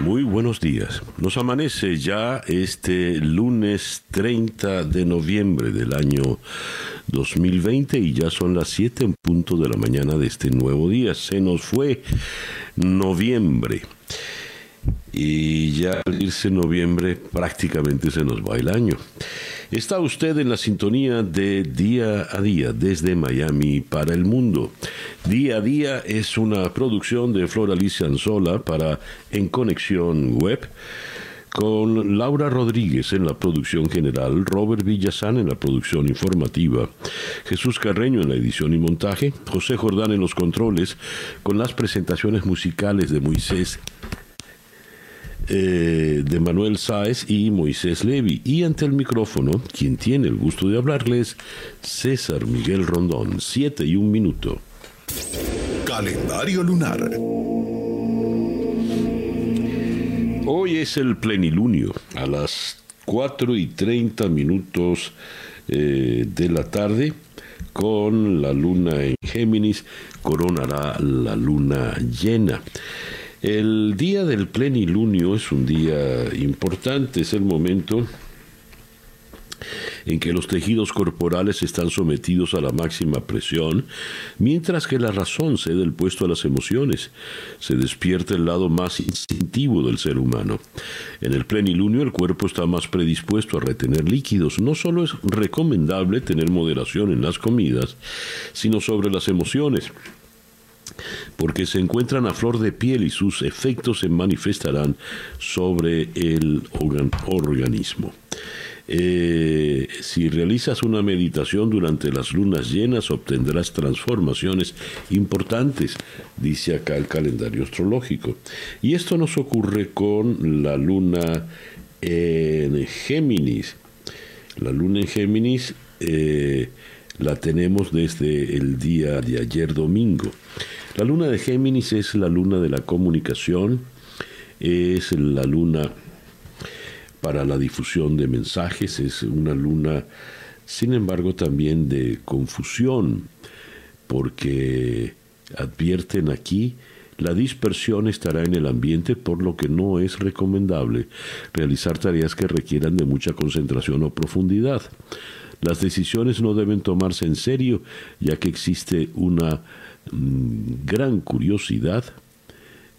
Muy buenos días. Nos amanece ya este lunes 30 de noviembre del año 2020 y ya son las 7 en punto de la mañana de este nuevo día. Se nos fue noviembre. Y ya al irse noviembre prácticamente se nos va el año. Está usted en la sintonía de Día a Día desde Miami para el mundo. Día a Día es una producción de Flor Alicia Anzola para En Conexión Web con Laura Rodríguez en la producción general, Robert Villazán en la producción informativa, Jesús Carreño en la edición y montaje, José Jordán en los controles, con las presentaciones musicales de Moisés eh, de Manuel Sáez y Moisés Levi. Y ante el micrófono, quien tiene el gusto de hablarles, César Miguel Rondón, siete y un minuto. Calendario lunar. Hoy es el plenilunio, a las 4 y 30 minutos eh, de la tarde, con la luna en Géminis, coronará la luna llena. El día del plenilunio es un día importante, es el momento en que los tejidos corporales están sometidos a la máxima presión, mientras que la razón cede el puesto a las emociones. Se despierta el lado más instintivo del ser humano. En el plenilunio el cuerpo está más predispuesto a retener líquidos. No solo es recomendable tener moderación en las comidas, sino sobre las emociones porque se encuentran a flor de piel y sus efectos se manifestarán sobre el organismo. Eh, si realizas una meditación durante las lunas llenas obtendrás transformaciones importantes, dice acá el calendario astrológico. Y esto nos ocurre con la luna en Géminis. La luna en Géminis eh, la tenemos desde el día de ayer domingo. La luna de Géminis es la luna de la comunicación, es la luna para la difusión de mensajes, es una luna, sin embargo, también de confusión, porque advierten aquí, la dispersión estará en el ambiente, por lo que no es recomendable realizar tareas que requieran de mucha concentración o profundidad. Las decisiones no deben tomarse en serio, ya que existe una gran curiosidad,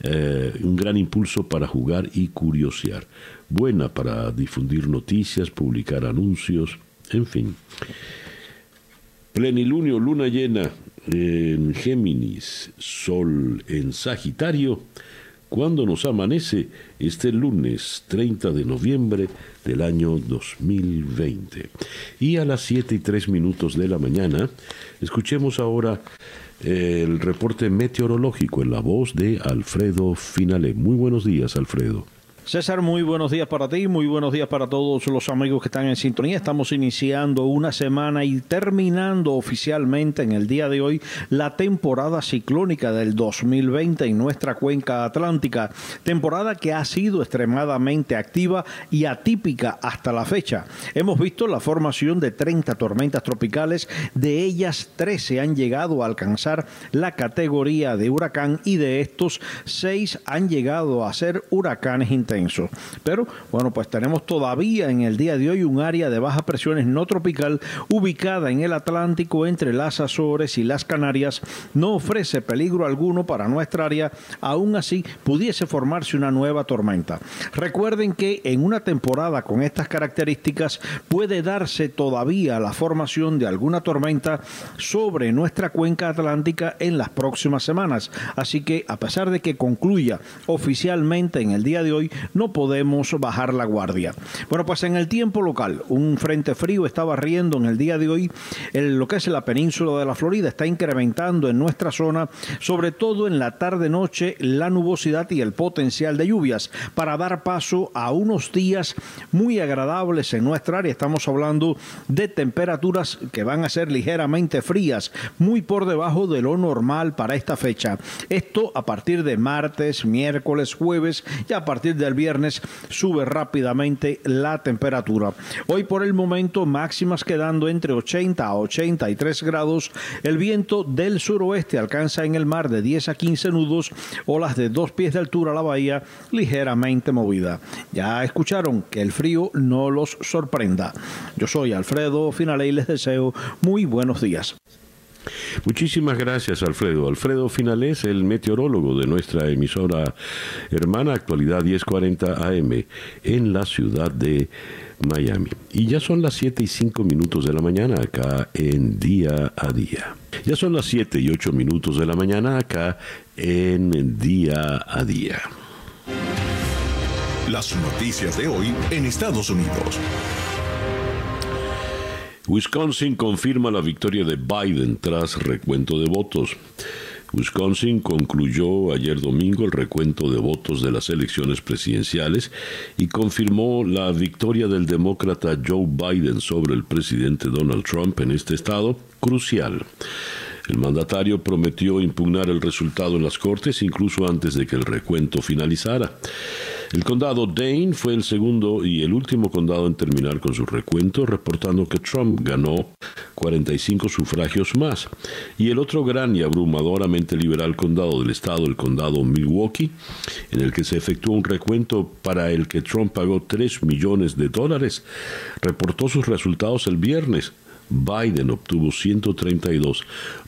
eh, un gran impulso para jugar y curiosear. Buena para difundir noticias, publicar anuncios, en fin. Plenilunio, luna llena en Géminis, sol en Sagitario, cuando nos amanece este lunes 30 de noviembre del año 2020. Y a las 7 y 3 minutos de la mañana, escuchemos ahora el reporte meteorológico en la voz de Alfredo Finale. Muy buenos días, Alfredo. César, muy buenos días para ti, muy buenos días para todos los amigos que están en sintonía. Estamos iniciando una semana y terminando oficialmente en el día de hoy la temporada ciclónica del 2020 en nuestra cuenca atlántica, temporada que ha sido extremadamente activa y atípica hasta la fecha. Hemos visto la formación de 30 tormentas tropicales, de ellas 13 han llegado a alcanzar la categoría de huracán y de estos 6 han llegado a ser huracanes pero bueno, pues tenemos todavía en el día de hoy un área de bajas presiones no tropical ubicada en el Atlántico entre las Azores y las Canarias. No ofrece peligro alguno para nuestra área, aún así pudiese formarse una nueva tormenta. Recuerden que en una temporada con estas características puede darse todavía la formación de alguna tormenta sobre nuestra cuenca atlántica en las próximas semanas. Así que a pesar de que concluya oficialmente en el día de hoy, no podemos bajar la guardia. Bueno, pues en el tiempo local, un frente frío está barriendo en el día de hoy lo que es la península de la Florida, está incrementando en nuestra zona, sobre todo en la tarde-noche, la nubosidad y el potencial de lluvias para dar paso a unos días muy agradables en nuestra área. Estamos hablando de temperaturas que van a ser ligeramente frías, muy por debajo de lo normal para esta fecha. Esto a partir de martes, miércoles, jueves y a partir del viernes sube rápidamente la temperatura. Hoy por el momento máximas quedando entre 80 a 83 grados. El viento del suroeste alcanza en el mar de 10 a 15 nudos, olas de dos pies de altura a la bahía ligeramente movida. Ya escucharon que el frío no los sorprenda. Yo soy Alfredo Finale y les deseo muy buenos días. Muchísimas gracias, Alfredo. Alfredo Finales, el meteorólogo de nuestra emisora hermana Actualidad 1040 AM en la ciudad de Miami. Y ya son las 7 y 5 minutos de la mañana acá en Día a Día. Ya son las 7 y 8 minutos de la mañana acá en Día a Día. Las noticias de hoy en Estados Unidos. Wisconsin confirma la victoria de Biden tras recuento de votos. Wisconsin concluyó ayer domingo el recuento de votos de las elecciones presidenciales y confirmó la victoria del demócrata Joe Biden sobre el presidente Donald Trump en este estado crucial. El mandatario prometió impugnar el resultado en las Cortes incluso antes de que el recuento finalizara. El condado Dane fue el segundo y el último condado en terminar con su recuento, reportando que Trump ganó 45 sufragios más. Y el otro gran y abrumadoramente liberal condado del estado, el condado Milwaukee, en el que se efectuó un recuento para el que Trump pagó 3 millones de dólares, reportó sus resultados el viernes. Biden obtuvo 132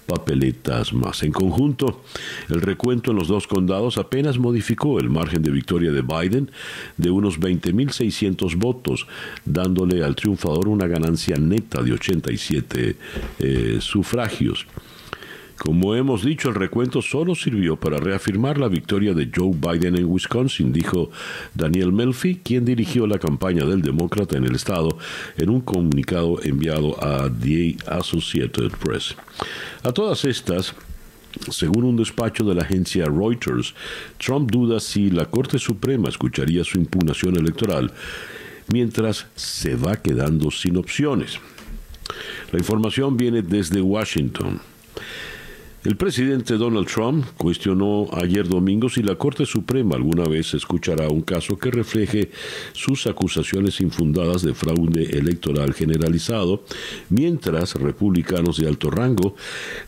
papeletas más. En conjunto, el recuento en los dos condados apenas modificó el margen de victoria de Biden de unos 20.600 votos, dándole al triunfador una ganancia neta de 87 eh, sufragios. Como hemos dicho, el recuento solo sirvió para reafirmar la victoria de Joe Biden en Wisconsin, dijo Daniel Melfi, quien dirigió la campaña del demócrata en el estado en un comunicado enviado a The Associated Press. A todas estas, según un despacho de la agencia Reuters, Trump duda si la Corte Suprema escucharía su impugnación electoral mientras se va quedando sin opciones. La información viene desde Washington. El presidente Donald Trump cuestionó ayer domingo si la Corte Suprema alguna vez escuchará un caso que refleje sus acusaciones infundadas de fraude electoral generalizado, mientras republicanos de alto rango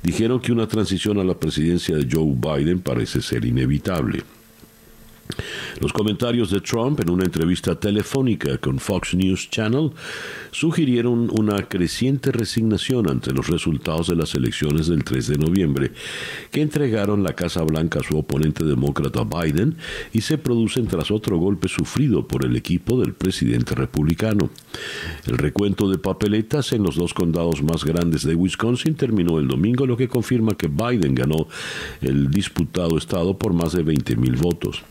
dijeron que una transición a la presidencia de Joe Biden parece ser inevitable. Los comentarios de Trump en una entrevista telefónica con Fox News Channel sugirieron una creciente resignación ante los resultados de las elecciones del 3 de noviembre, que entregaron la Casa Blanca a su oponente demócrata Biden y se producen tras otro golpe sufrido por el equipo del presidente republicano. El recuento de papeletas en los dos condados más grandes de Wisconsin terminó el domingo, lo que confirma que Biden ganó el disputado estado por más de 20 mil votos.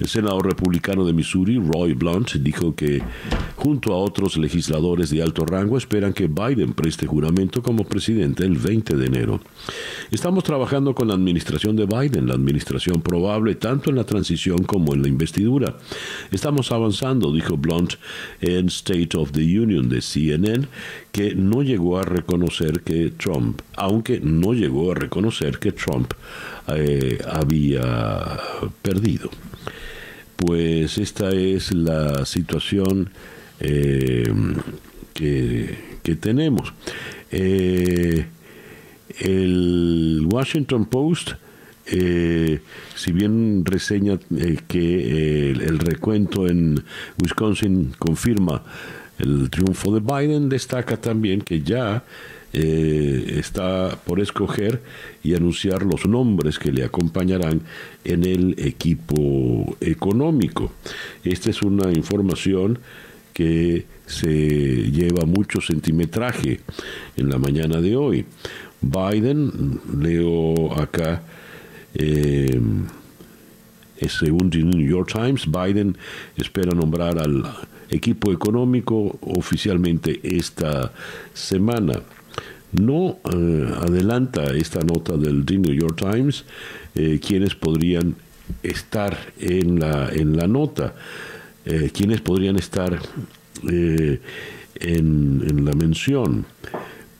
El senador republicano de Missouri, Roy Blunt, dijo que junto a otros legisladores de alto rango esperan que Biden preste juramento como presidente el 20 de enero. Estamos trabajando con la administración de Biden, la administración probable tanto en la transición como en la investidura. Estamos avanzando, dijo Blunt en State of the Union de CNN, que no llegó a reconocer que Trump, aunque no llegó a reconocer que Trump eh, había perdido. Pues esta es la situación eh, que, tenemos. Eh, el Washington Post, si bien reseña que el recuento en Wisconsin confirma el triunfo de Biden, destaca también que ya eh, está por escoger y anunciar los nombres que le acompañarán en el equipo económico. Esta es una información que se lleva mucho centimetraje en la mañana de hoy. Biden, leo acá, eh, según The New York Times, Biden espera nombrar al equipo económico oficialmente esta semana. No eh, adelanta esta nota del The New York Times eh, quienes podrían estar en la, en la nota, eh, quienes podrían estar en, en, la mención.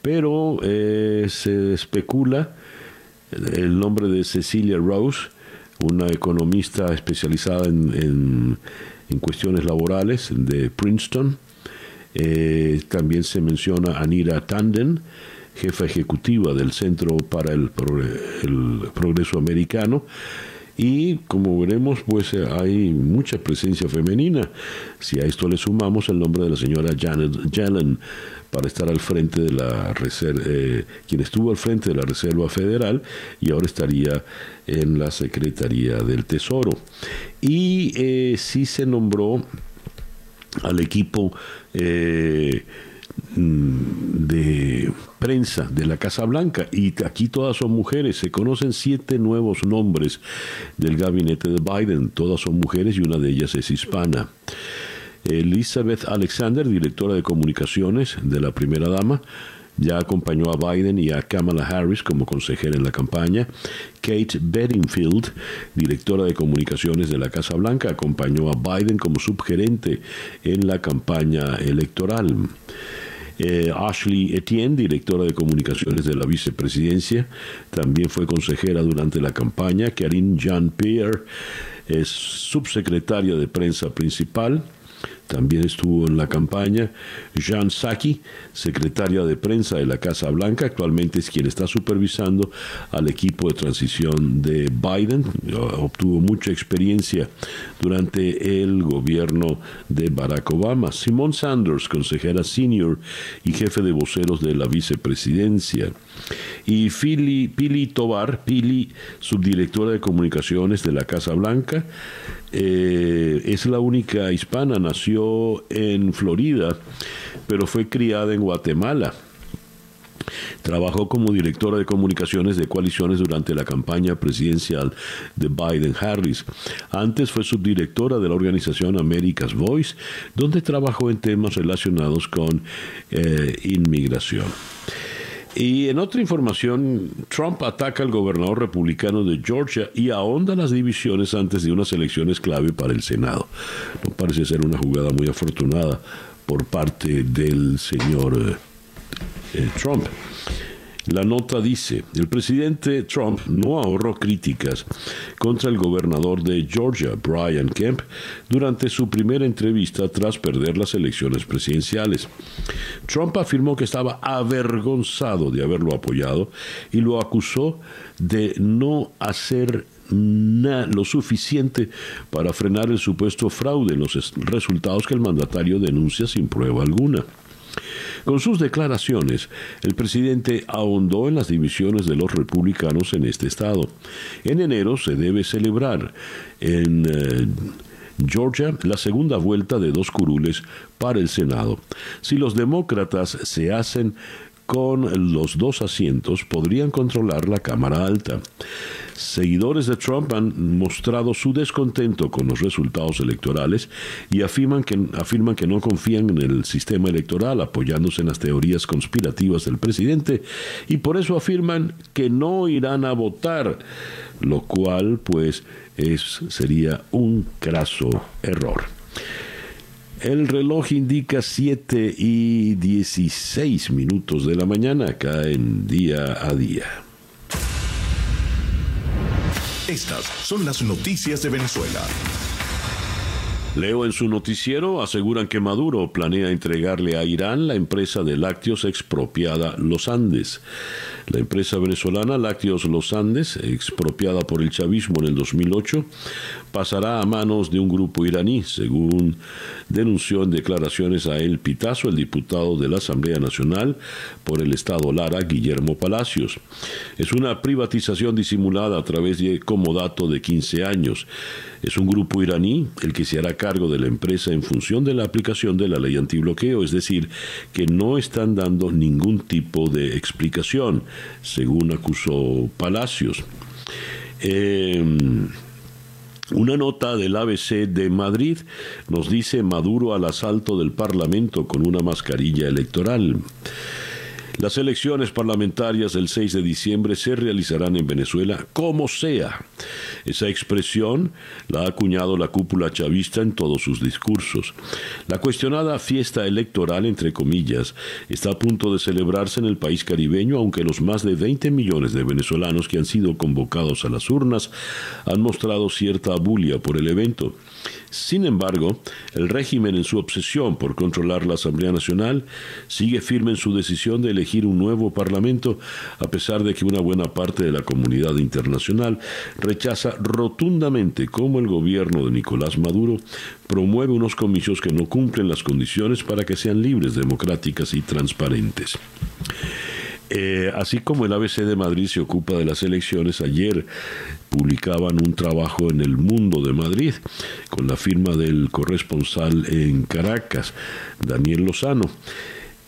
Pero se especula el nombre de Cecilia Rose, una economista especializada en, en, cuestiones laborales de Princeton. Eh, también se menciona Anira Tanden, jefa ejecutiva del Centro para el, el Progreso Americano. Y como veremos, pues eh, hay mucha presencia femenina. Si a esto le sumamos el nombre de la señora Janet Yellen para estar al frente de la reserva, eh, quien estuvo al frente de la Reserva Federal y ahora estaría en la Secretaría del Tesoro. Y eh, sí se nombró al equipo eh, de prensa de la Casa Blanca y aquí todas son mujeres. Se conocen siete nuevos nombres del gabinete de Biden. Todas son mujeres y una de ellas es hispana. Elizabeth Alexander, directora de comunicaciones de la primera dama, ya acompañó a Biden y a Kamala Harris como consejera en la campaña. Kate Bedingfield, directora de comunicaciones de la Casa Blanca, acompañó a Biden como subgerente en la campaña electoral. Eh, Ashley Etienne, directora de comunicaciones de la vicepresidencia, también fue consejera durante la campaña. Karine Jean-Pierre es subsecretaria de prensa principal también estuvo en la campaña Jean Psaki, secretaria de prensa de la Casa Blanca, actualmente es quien está supervisando al equipo de transición de Biden. Obtuvo mucha experiencia durante el gobierno de Barack Obama. Simone Sanders, consejera senior y jefe de voceros de la vicepresidencia. Y Pili, Pili Tobar, Pili, subdirectora de comunicaciones de la Casa Blanca, eh, es la única hispana, nació en Florida, pero fue criada en Guatemala. Trabajó como directora de comunicaciones de coaliciones durante la campaña presidencial de Biden-Harris. Antes fue subdirectora de la organización America's Voice, donde trabajó en temas relacionados con eh, inmigración. Y en otra información, Trump ataca al gobernador republicano de Georgia y ahonda las divisiones antes de unas elecciones clave para el Senado. No parece ser una jugada muy afortunada por parte del señor eh, eh, Trump. La nota dice, el presidente Trump no ahorró críticas contra el gobernador de Georgia, Brian Kemp, durante su primera entrevista tras perder las elecciones presidenciales. Trump afirmó que estaba avergonzado de haberlo apoyado y lo acusó de no hacer lo suficiente para frenar el supuesto fraude en los resultados que el mandatario denuncia sin prueba alguna. Con sus declaraciones, el presidente ahondó en las divisiones de los republicanos en este estado. En enero se debe celebrar en eh, Georgia la segunda vuelta de dos curules para el Senado. Si los demócratas se hacen con los dos asientos podrían controlar la Cámara Alta. Seguidores de Trump han mostrado su descontento con los resultados electorales y afirman que, afirman que no confían en el sistema electoral apoyándose en las teorías conspirativas del presidente y por eso afirman que no irán a votar, lo cual pues es, sería un craso error. El reloj indica 7 y 16 minutos de la mañana acá en día a día. Estas son las noticias de Venezuela. Leo en su noticiero aseguran que Maduro planea entregarle a Irán la empresa de lácteos expropiada Los Andes. La empresa venezolana Lácteos Los Andes, expropiada por el chavismo en el 2008, pasará a manos de un grupo iraní, según denunció en declaraciones a El Pitazo, el diputado de la Asamblea Nacional por el Estado Lara, Guillermo Palacios. Es una privatización disimulada a través de comodato de 15 años. Es un grupo iraní el que se hará cargo de la empresa en función de la aplicación de la ley antibloqueo, es decir, que no están dando ningún tipo de explicación, según acusó Palacios. Em, Una nota del ABC de Madrid nos dice Maduro al asalto del Parlamento con una mascarilla electoral. Las elecciones parlamentarias del 6 de diciembre se realizarán en Venezuela como sea. Esa expresión la ha acuñado la cúpula chavista en todos sus discursos. La cuestionada fiesta electoral, entre comillas, está a punto de celebrarse en el país caribeño, aunque los más de 20 millones de venezolanos que han sido convocados a las urnas han mostrado cierta abulia por el evento. Sin embargo, el régimen en su obsesión por controlar la Asamblea Nacional sigue firme en su decisión de elegir un nuevo Parlamento, a pesar de que una buena parte de la comunidad internacional rechaza rotundamente cómo el gobierno de Nicolás Maduro promueve unos comicios que no cumplen las condiciones para que sean libres, democráticas y transparentes. Eh, así como el ABC de Madrid se ocupa de las elecciones, ayer publicaban un trabajo en el Mundo de Madrid con la firma del corresponsal en Caracas, Daniel Lozano.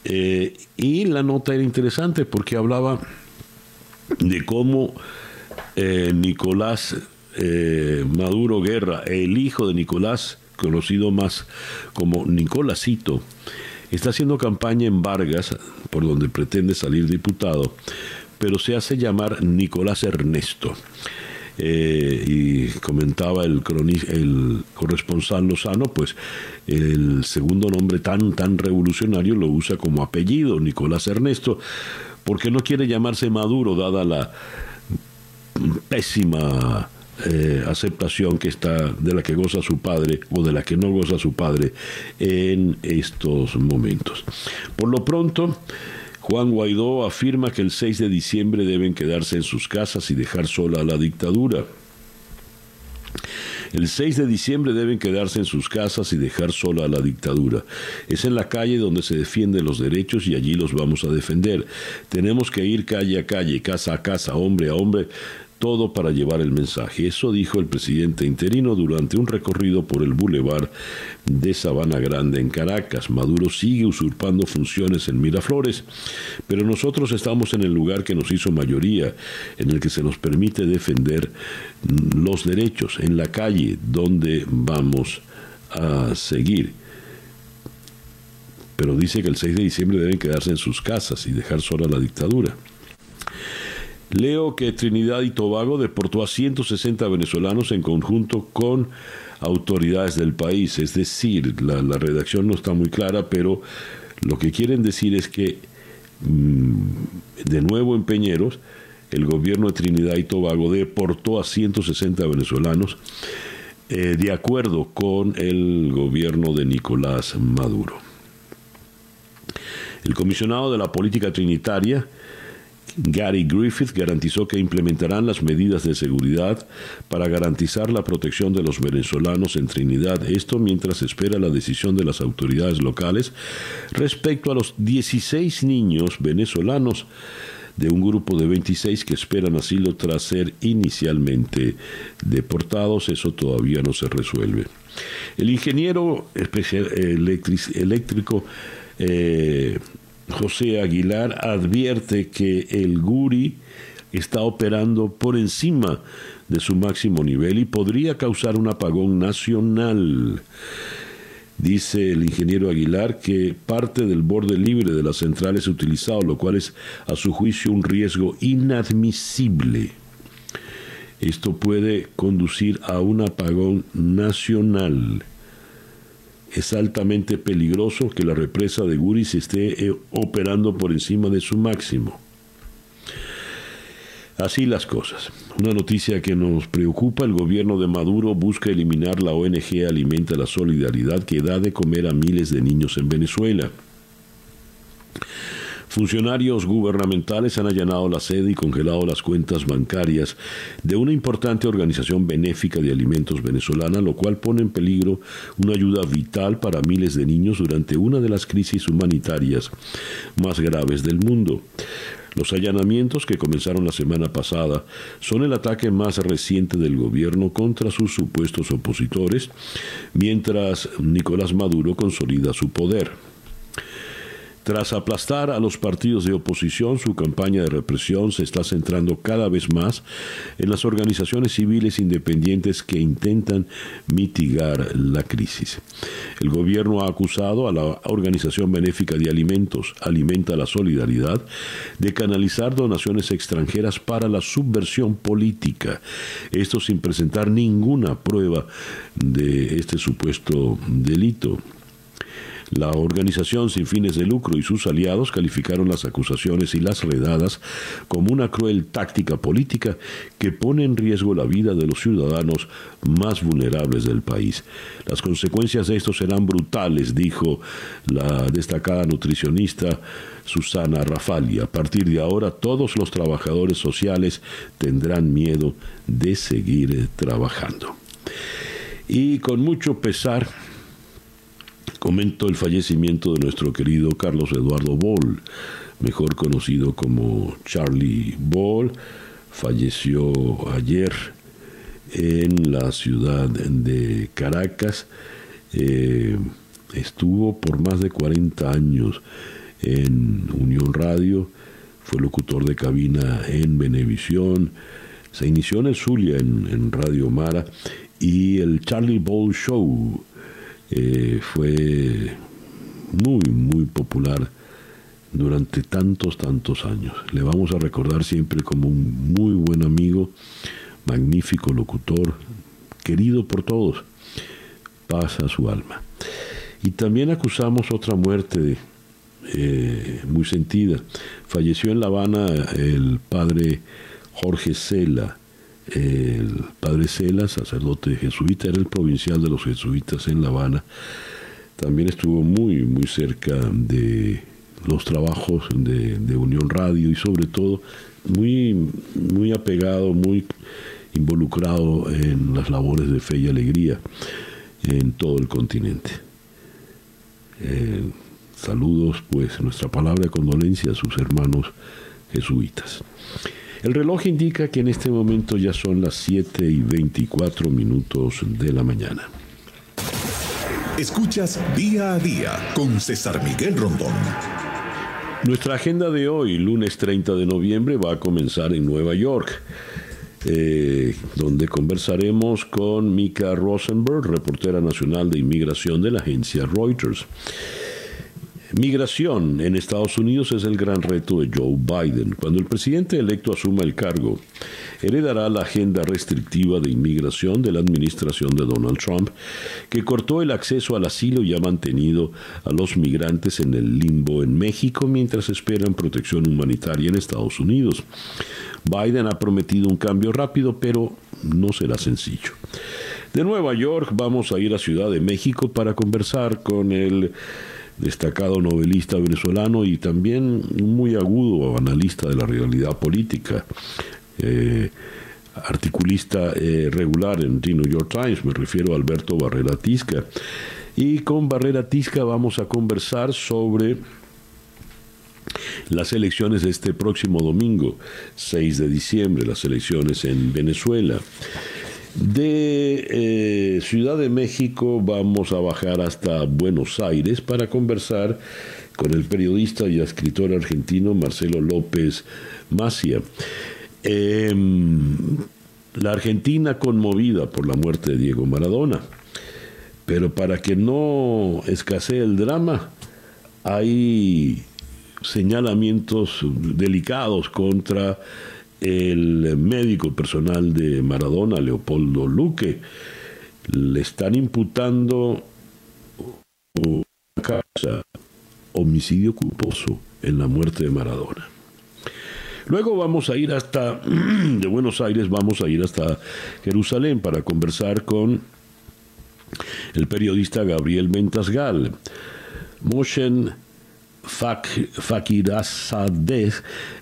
Eh, y la nota era interesante porque hablaba de cómo eh, Nicolás Maduro Guerra, el hijo de Nicolás, conocido más como Nicolásito, Está haciendo campaña en Vargas, por donde pretende salir diputado, pero se hace llamar Nicolás Ernesto. Eh, y comentaba el, el corresponsal Lozano, pues el segundo nombre tan, tan revolucionario lo usa como apellido, Nicolás Ernesto, porque no quiere llamarse Maduro, dada la pésima eh, aceptación que está de la que goza su padre o de la que no goza su padre en estos momentos. Por lo pronto, Juan Guaidó afirma que el 6 de diciembre deben quedarse en sus casas y dejar sola a la dictadura. El 6 de diciembre deben quedarse en sus casas y dejar sola a la dictadura. Es en la calle donde se defienden los derechos y allí los vamos a defender. Tenemos que ir calle a calle, casa a casa, hombre a hombre, todo para llevar el mensaje. Eso dijo el presidente interino durante un recorrido por el bulevar de Sabana Grande en Caracas. Maduro sigue usurpando funciones en Miraflores, pero nosotros estamos en el lugar que nos hizo mayoría, en el que se nos permite defender los derechos, en la calle donde vamos a seguir. Pero dice que el 6 de diciembre deben quedarse en sus casas y dejar sola la dictadura. Leo que Trinidad y Tobago deportó a 160 venezolanos en conjunto con autoridades del país. Es decir, la, redacción no está muy clara, pero lo que quieren decir es que, mm, de nuevo en Peñeros, el gobierno de Trinidad y Tobago deportó a 160 venezolanos eh, de acuerdo con el gobierno de Nicolás Maduro. El comisionado de la política trinitaria Gary Griffith garantizó que implementarán las medidas de seguridad para garantizar la protección de los venezolanos en Trinidad, esto mientras espera la decisión de las autoridades locales respecto a los 16 niños venezolanos de un grupo de 26 que esperan asilo tras ser inicialmente deportados. Eso todavía no se resuelve. El ingeniero eléctrico eh, José Aguilar advierte que el Guri está operando por encima de su máximo nivel y podría causar un apagón nacional. Dice el ingeniero Aguilar que parte del borde libre de la central es utilizado, lo cual es a su juicio un riesgo inadmisible. Esto puede conducir a un apagón nacional es altamente peligroso que la represa de Guris esté eh, operando por encima de su máximo. Así las cosas. Una noticia que nos preocupa, el gobierno de Maduro busca eliminar la ONG Alimenta la Solidaridad que da de comer a miles de niños en Venezuela. Funcionarios gubernamentales han allanado la sede y congelado las cuentas bancarias de una importante organización benéfica de alimentos venezolana, lo cual pone en peligro una ayuda vital para miles de niños durante una de las crisis humanitarias más graves del mundo. Los allanamientos que comenzaron la semana pasada son el ataque más reciente del gobierno contra sus supuestos opositores, mientras Nicolás Maduro consolida su poder. Tras aplastar a los partidos de oposición, su campaña de represión se está centrando cada vez más en las organizaciones civiles independientes que intentan mitigar la crisis. El gobierno ha acusado a la Organización Benéfica de Alimentos, Alimenta la Solidaridad, de canalizar donaciones extranjeras para la subversión política. Esto sin presentar ninguna prueba de este supuesto delito. La organización sin fines de lucro y sus aliados calificaron las acusaciones y las redadas como una cruel táctica política que pone en riesgo la vida de los ciudadanos más vulnerables del país. Las consecuencias de esto serán brutales, dijo la destacada nutricionista Susana Rafali. A partir de ahora todos los trabajadores sociales tendrán miedo de seguir trabajando. Y con mucho pesar, comento el fallecimiento de nuestro querido Carlos Eduardo Ball, mejor conocido como Charlie Ball, falleció ayer en la ciudad de Caracas. Eh, estuvo por más de 40 años en Unión Radio, fue locutor de cabina en Venevisión, se inició en el Zulia, en Radio Mara, y el Charlie Ball Show eh, fue muy, muy popular durante tantos, tantos años. Le vamos a recordar siempre como un muy buen amigo, magnífico locutor, querido por todos. Pasa su alma. Y también acusamos otra muerte eh, muy sentida. Falleció en La Habana el padre Jorge Cela, el padre Cela, sacerdote jesuita, era el provincial de los jesuitas en La Habana. También estuvo muy, muy cerca de los trabajos de, Unión Radio y sobre todo muy, muy apegado, muy involucrado en las labores de fe y alegría en todo el continente. Eh, saludos, pues, nuestra palabra de condolencia a sus hermanos jesuitas. El reloj indica que en este momento ya son las 7 y 24 minutos de la mañana. Escuchas día a día con César Miguel Rondón. Nuestra agenda de hoy, lunes 30 de noviembre, va a comenzar en Nueva York. Eh, donde conversaremos con Mika Rosenberg, reportera nacional de inmigración de la agencia Reuters. Migración en Estados Unidos es el gran reto de Joe Biden. Cuando el presidente electo asuma el cargo, heredará la agenda restrictiva de inmigración de la administración de Donald Trump, que cortó el acceso al asilo y ha mantenido a los migrantes en el limbo en México mientras esperan protección humanitaria en Estados Unidos. Biden ha prometido un cambio rápido, pero no será sencillo. De Nueva York vamos a ir a Ciudad de México para conversar con el destacado novelista venezolano y también muy agudo analista de la realidad política. Eh, articulista eh, regular en The New York Times, me refiero a Alberto Barrera Tisca. Y con Barrera Tisca vamos a conversar sobre las elecciones de este próximo domingo, 6 de diciembre, las elecciones en Venezuela. De eh, Ciudad de México vamos a bajar hasta Buenos Aires para conversar con el periodista y escritor argentino Marcelo López Macia. Em, la Argentina conmovida por la muerte de Diego Maradona, pero para que no escasee el drama, hay señalamientos delicados contra el médico personal de Maradona, Leopoldo Luque, le están imputando homicidio culposo en la muerte de Maradona. Luego vamos a ir hasta, de Buenos Aires, vamos a ir hasta Jerusalén para conversar con el periodista Gabriel Mentasgal. Moshen Fakirazadeh,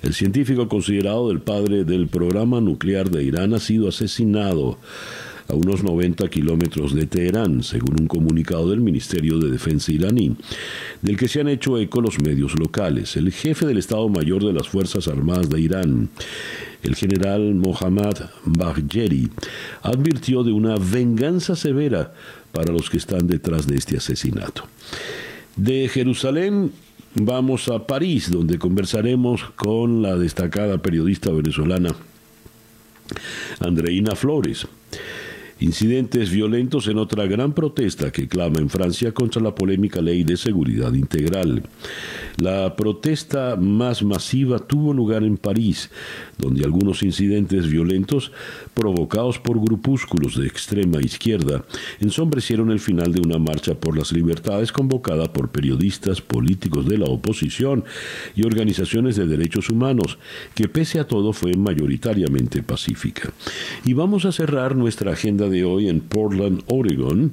el científico considerado el padre del programa nuclear de Irán, ha sido asesinado a unos 90 kilómetros de Teherán, según un comunicado del Ministerio de Defensa iraní, del que se han hecho eco los medios locales. El jefe del Estado Mayor de las Fuerzas Armadas de Irán, el general Mohammad Bagheri, advirtió de una venganza severa para los que están detrás de este asesinato. De Jerusalén vamos a París, donde conversaremos con la destacada periodista venezolana Andreina Flores. Incidentes violentos en otra gran protesta que clama en Francia contra la polémica ley de seguridad integral. La protesta más masiva tuvo lugar en París, donde algunos incidentes violentos provocados por grupúsculos de extrema izquierda ensombrecieron el final de una marcha por las libertades convocada por periodistas, políticos de la oposición y organizaciones de derechos humanos, que pese a todo fue mayoritariamente pacífica. Y vamos a cerrar nuestra agenda de hoy en Portland, Oregon,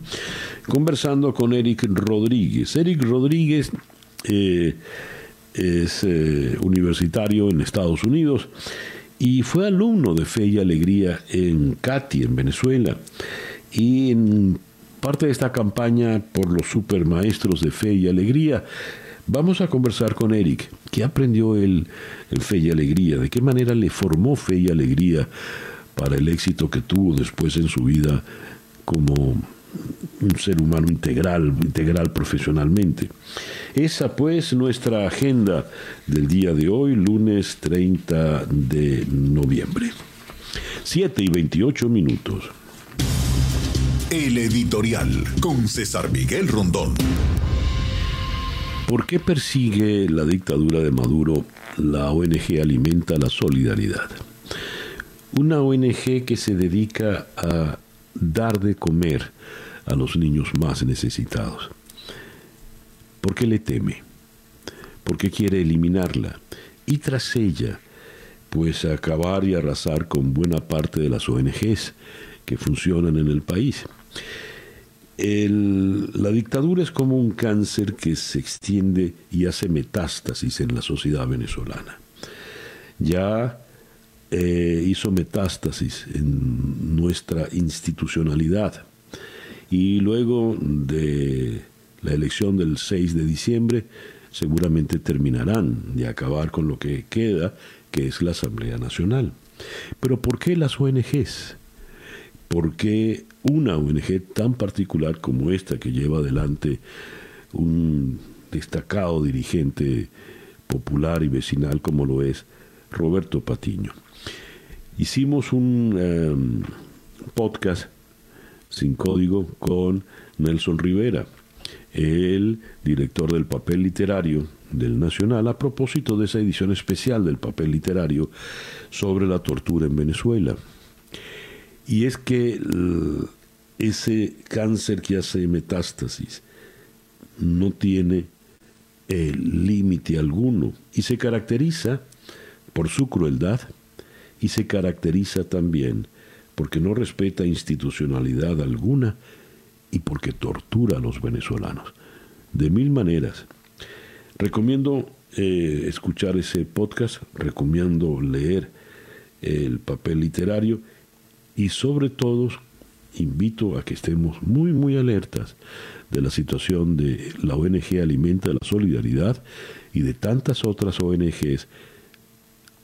conversando con Eric Rodríguez. Eric Rodríguez eh, es eh, universitario en Estados Unidos y fue alumno de Fe y Alegría en Cati, en Venezuela. Y en parte de esta campaña por los supermaestros de Fe y Alegría, vamos a conversar con Eric. ¿Qué aprendió él en Fe y Alegría? ¿De qué manera le formó Fe y Alegría para el éxito que tuvo después en su vida como un ser humano integral, integral profesionalmente. Esa pues nuestra agenda del día de hoy, lunes 30 de noviembre. 7 y 28 minutos. El editorial con César Miguel Rondón. ¿Por qué persigue la dictadura de Maduro la ONG Alimenta la Solidaridad? Una ONG que se dedica a dar de comer a los niños más necesitados. ¿Por qué le teme? ¿Por qué quiere eliminarla? Y tras ella, pues acabar y arrasar con buena parte de las ONGs que funcionan en el país. la dictadura es como un cáncer que se extiende y hace metástasis en la sociedad venezolana. Ya eh, hizo metástasis en nuestra institucionalidad. Y luego de la elección del 6 de diciembre, seguramente terminarán de acabar con lo que queda, que es la Asamblea Nacional. Pero ¿por qué las ONGs? ¿Por qué una ONG tan particular como esta que lleva adelante un destacado dirigente popular y vecinal como lo es Roberto Patiño? Hicimos un em, podcast sin código con Nelson Rivera, el director del papel literario del Nacional, a propósito de esa edición especial del papel literario sobre la tortura en Venezuela. Y es que ese cáncer que hace metástasis no tiene límite alguno y se caracteriza por su crueldad, y se caracteriza también porque no respeta institucionalidad alguna y porque tortura a los venezolanos. De mil maneras. Recomiendo eh, escuchar ese podcast, recomiendo leer el papel literario y sobre todo invito a que estemos muy, muy alertas de la situación de la ONG Alimenta la Solidaridad y de tantas otras ONGs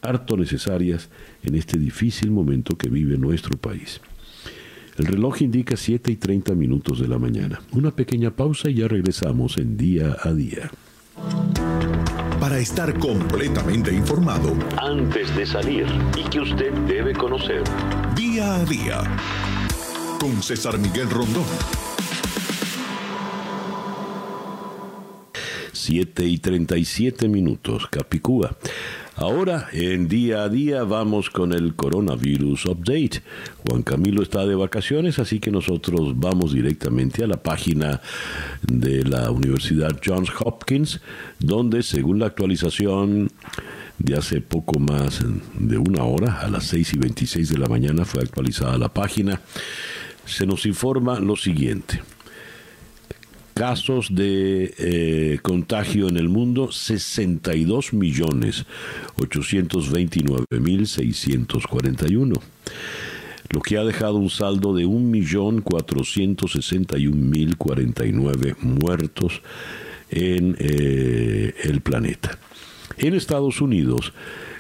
harto necesarias en este difícil momento que vive nuestro país. El reloj indica 7 y 30 minutos de la mañana. Una pequeña pausa y ya regresamos en día a día. Para estar completamente informado, antes de salir y que usted debe conocer. Día a día. Con César Miguel Rondón. 7 y 37 minutos, Capicúa. Ahora, en día a día, vamos con el coronavirus update. Juan Camilo está de vacaciones, así que nosotros vamos directamente a la página de la Universidad Johns Hopkins, donde según la actualización de hace poco más de una hora, a las 6 y 26 de la mañana fue actualizada la página, se nos informa lo siguiente casos de eh, contagio en el mundo, 62 millones 829 mil 641 lo que ha dejado un saldo de 1.461.049 muertos en eh, el planeta. En Estados Unidos,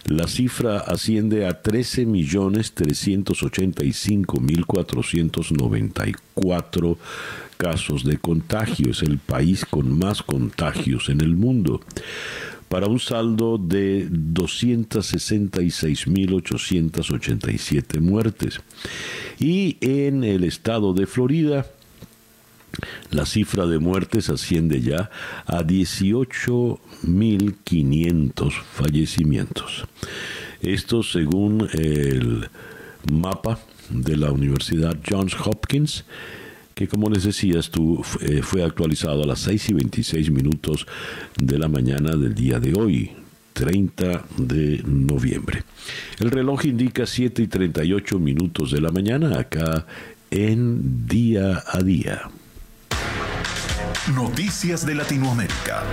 la cifra asciende a 13.385.494 casos de contagio. Es el país con más contagios en el mundo para un saldo de 266.887 muertes. Y en el estado de Florida, la cifra de muertes asciende ya a 18.500 fallecimientos. Esto según el mapa de la Universidad Johns Hopkins, que como les decía, eh, fue actualizado a las 6 y 26 minutos de la mañana del día de hoy, 30 de noviembre. El reloj indica 7 y 38 minutos de la mañana acá en día a día. Noticias de Latinoamérica.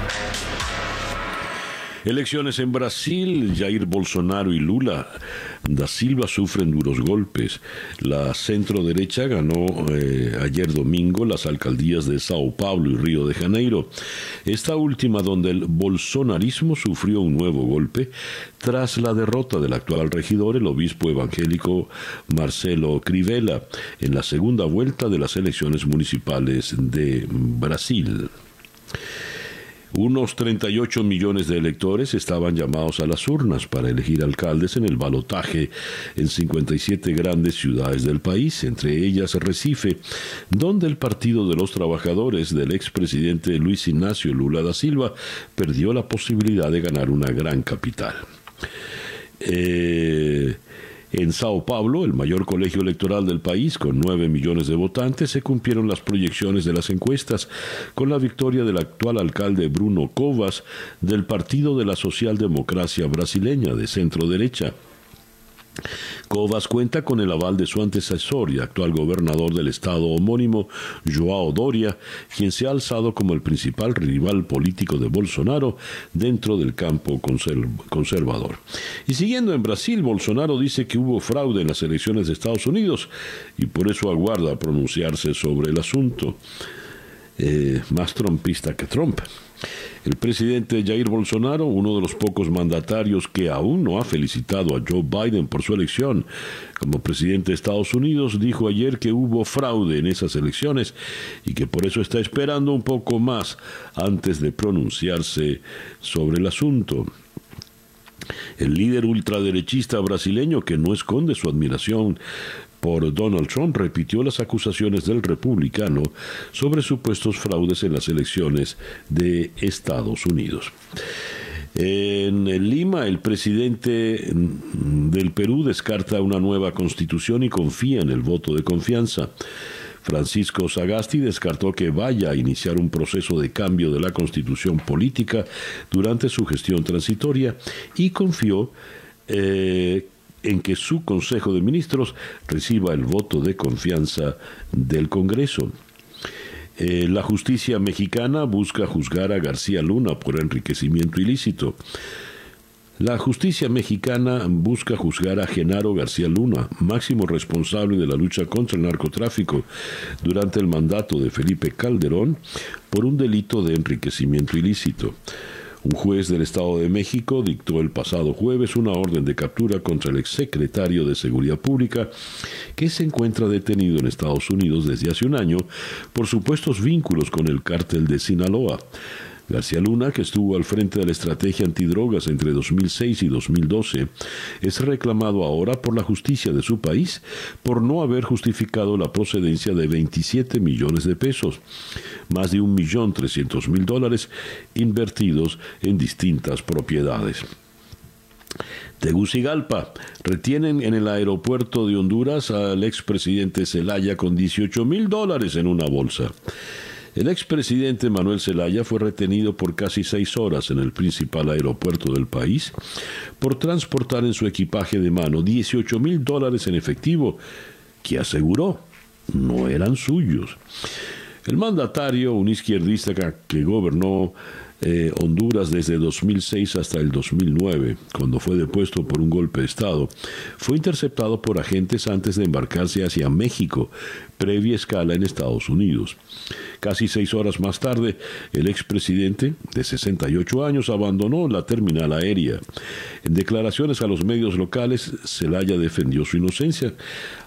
Elecciones en Brasil, Jair Bolsonaro y Lula da Silva sufren duros golpes. La centro derecha ganó eh, ayer domingo las alcaldías de Sao Paulo y Río de Janeiro. Esta última donde el bolsonarismo sufrió un nuevo golpe tras la derrota del actual regidor, el obispo evangélico Marcelo Crivella, en la segunda vuelta de las elecciones municipales de Brasil. Unos 38 millones de electores estaban llamados a las urnas para elegir alcaldes en el balotaje en 57 grandes ciudades del país, entre ellas Recife, donde el Partido de los Trabajadores del expresidente Luis Ignacio Lula da Silva perdió la posibilidad de ganar una gran capital. Eh, en Sao Paulo, el mayor colegio electoral del país, con 9 millones de votantes, se cumplieron las proyecciones de las encuestas, con la victoria del actual alcalde Bruno Covas del Partido de la Socialdemocracia Brasileña de centro derecha. Covas cuenta con el aval de su antecesor y actual gobernador del estado homónimo, Joao Doria, quien se ha alzado como el principal rival político de Bolsonaro dentro del campo conservador. Y siguiendo en Brasil, Bolsonaro dice que hubo fraude en las elecciones de Estados Unidos y por eso aguarda pronunciarse sobre el asunto. Eh, más trompista que Trump. El presidente Jair Bolsonaro, uno de los pocos mandatarios que aún no ha felicitado a Joe Biden por su elección como presidente de Estados Unidos, dijo ayer que hubo fraude en esas elecciones y que por eso está esperando un poco más antes de pronunciarse sobre el asunto. El líder ultraderechista brasileño, que no esconde su admiración por Donald Trump repitió las acusaciones del republicano sobre supuestos fraudes en las elecciones de Estados Unidos. En Lima, el presidente del Perú descarta una nueva constitución y confía en el voto de confianza. Francisco Sagasti descartó que vaya a iniciar un proceso de cambio de la constitución política durante su gestión transitoria y confió eh, en que su Consejo de Ministros reciba el voto de confianza del Congreso. Eh, la justicia mexicana busca juzgar a García Luna por enriquecimiento ilícito. La justicia mexicana busca juzgar a Genaro García Luna, máximo responsable de la lucha contra el narcotráfico durante el mandato de Felipe Calderón, por un delito de enriquecimiento ilícito. Un juez del Estado de México dictó el pasado jueves una orden de captura contra el exsecretario de Seguridad Pública que se encuentra detenido en Estados Unidos desde hace un año por supuestos vínculos con el cártel de Sinaloa. García Luna, que estuvo al frente de la estrategia antidrogas entre 2006 y 2012, es reclamado ahora por la justicia de su país por no haber justificado la procedencia de 27 millones de pesos, más de un millón trescientos mil dólares invertidos en distintas propiedades. Tegucigalpa. Retienen en el aeropuerto de Honduras al expresidente Zelaya con 18 mil dólares en una bolsa. El expresidente Manuel Zelaya fue retenido por casi seis horas en el principal aeropuerto del país por transportar en su equipaje de mano 18 mil dólares en efectivo que aseguró no eran suyos. El mandatario, un izquierdista que gobernó eh, Honduras desde 2006 hasta el 2009, cuando fue depuesto por un golpe de Estado, fue interceptado por agentes antes de embarcarse hacia México, previa escala en Estados Unidos. Casi seis horas más tarde, el expresidente, de 68 años, abandonó la terminal aérea. En declaraciones a los medios locales, Zelaya defendió su inocencia,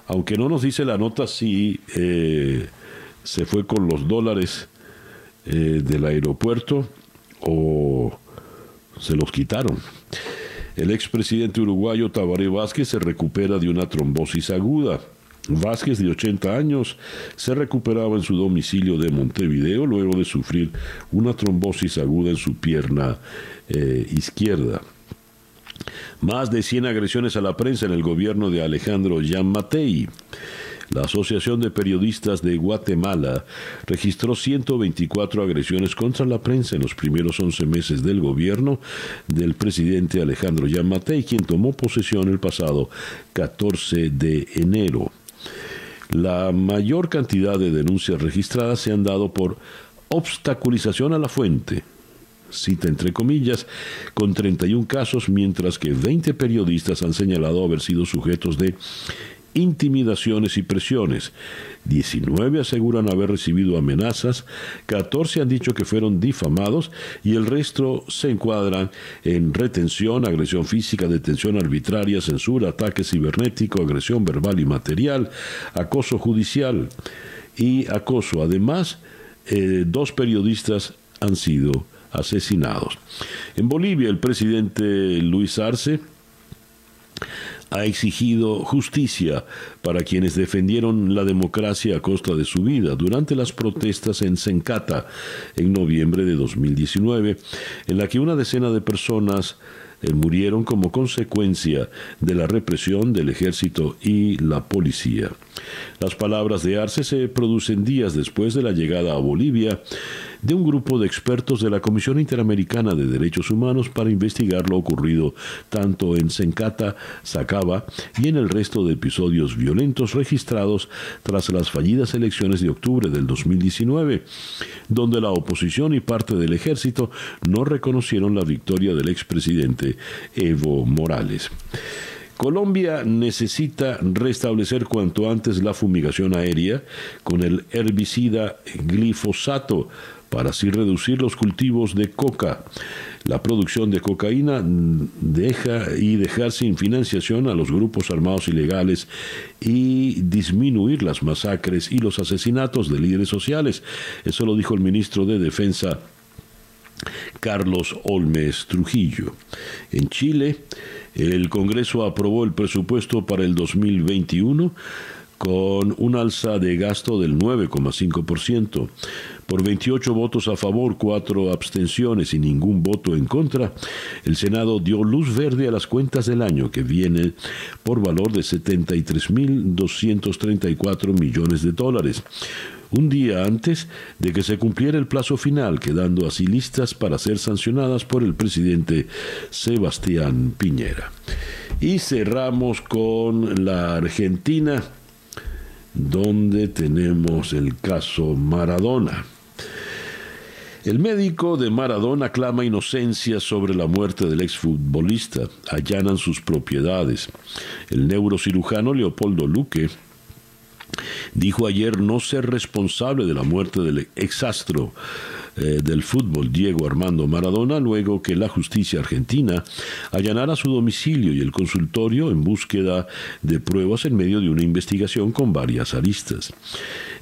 aunque no nos dice la nota si eh, se fue con los dólares eh, del aeropuerto o se los quitaron. El expresidente uruguayo Tabaré Vázquez se recupera de una trombosis aguda. Vázquez, de 80 años, se recuperaba en su domicilio de Montevideo luego de sufrir una trombosis aguda en su pierna eh, izquierda. Más de 100 agresiones a la prensa en el gobierno de Alejandro Matei. La Asociación de Periodistas de Guatemala registró 124 agresiones contra la prensa en los primeros 11 meses del gobierno del presidente Alejandro Yamatei, quien tomó posesión el pasado 14 de enero. La mayor cantidad de denuncias registradas se han dado por obstaculización a la fuente, cita entre comillas, con 31 casos, mientras que 20 periodistas han señalado haber sido sujetos de intimidaciones y presiones. 19 aseguran haber recibido amenazas, 14 han dicho que fueron difamados y el resto se encuadran en retención, agresión física, detención arbitraria, censura, ataque cibernético, agresión verbal y material, acoso judicial y acoso. Además, eh, dos periodistas han sido asesinados. En Bolivia, el presidente Luis Arce ha exigido justicia para quienes defendieron la democracia a costa de su vida durante las protestas en Sencata en noviembre de 2019, en la que una decena de personas eh, murieron como consecuencia de la represión del ejército y la policía. Las palabras de Arce se producen días después de la llegada a Bolivia de un grupo de expertos de la Comisión Interamericana de Derechos Humanos para investigar lo ocurrido tanto en Sencata, Sacaba y en el resto de episodios violentos registrados tras las fallidas elecciones de octubre del 2019, donde la oposición y parte del ejército no reconocieron la victoria del expresidente Evo Morales. Colombia necesita restablecer cuanto antes la fumigación aérea con el herbicida glifosato para así reducir los cultivos de coca. La producción de cocaína deja y dejar sin financiación a los grupos armados ilegales y disminuir las masacres y los asesinatos de líderes sociales. Eso lo dijo el ministro de Defensa Carlos Olmes Trujillo. En Chile, el Congreso aprobó el presupuesto para el 2021 con un alza de gasto del 9,5%. Por 28 votos a favor, 4 abstenciones y ningún voto en contra, el Senado dio luz verde a las cuentas del año que viene por valor de 73.234 millones de dólares un día antes de que se cumpliera el plazo final, quedando así listas para ser sancionadas por el presidente Sebastián Piñera. Y cerramos con la Argentina, donde tenemos el caso Maradona. El médico de Maradona clama inocencia sobre la muerte del exfutbolista. Allanan sus propiedades. El neurocirujano Leopoldo Luque dijo ayer no ser responsable de la muerte del exastro eh, del fútbol Diego Armando Maradona luego que la justicia argentina allanara su domicilio y el consultorio en búsqueda de pruebas en medio de una investigación con varias aristas.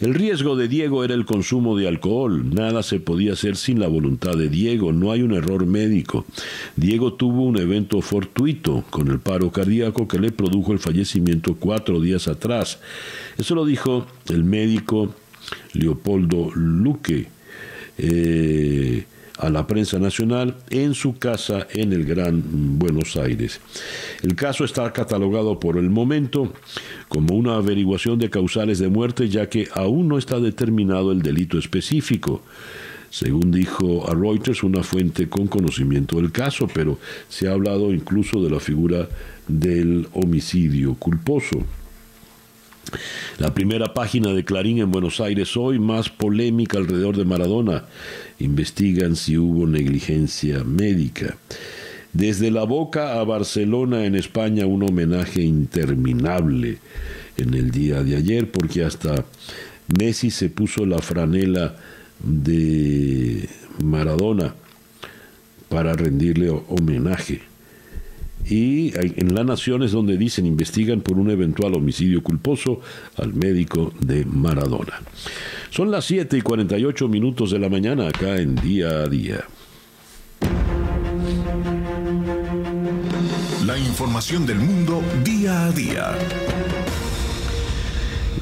El riesgo de Diego era el consumo de alcohol. Nada se podía hacer sin la voluntad de Diego. No hay un error médico. Diego tuvo un evento fortuito con el paro cardíaco que le produjo el fallecimiento cuatro días atrás. Eso lo dijo el médico Leopoldo Luque eh, a la prensa nacional en su casa en el Gran Buenos Aires. El caso está catalogado por el momento como una averiguación de causales de muerte ya que aún no está determinado el delito específico según dijo a Reuters una fuente con conocimiento del caso, pero se ha hablado incluso de la figura del homicidio culposo. La primera página de Clarín en Buenos Aires hoy, más polémica alrededor de Maradona. Investigan si hubo negligencia médica. Desde la boca a Barcelona en España un homenaje interminable en el día de ayer porque hasta Messi se puso la franela de Maradona para rendirle homenaje. Y en La Nación es donde dicen investigan por un eventual homicidio culposo al médico de Maradona. Son las 7 y 48 minutos de la mañana acá en Día a Día. La información del mundo día a día.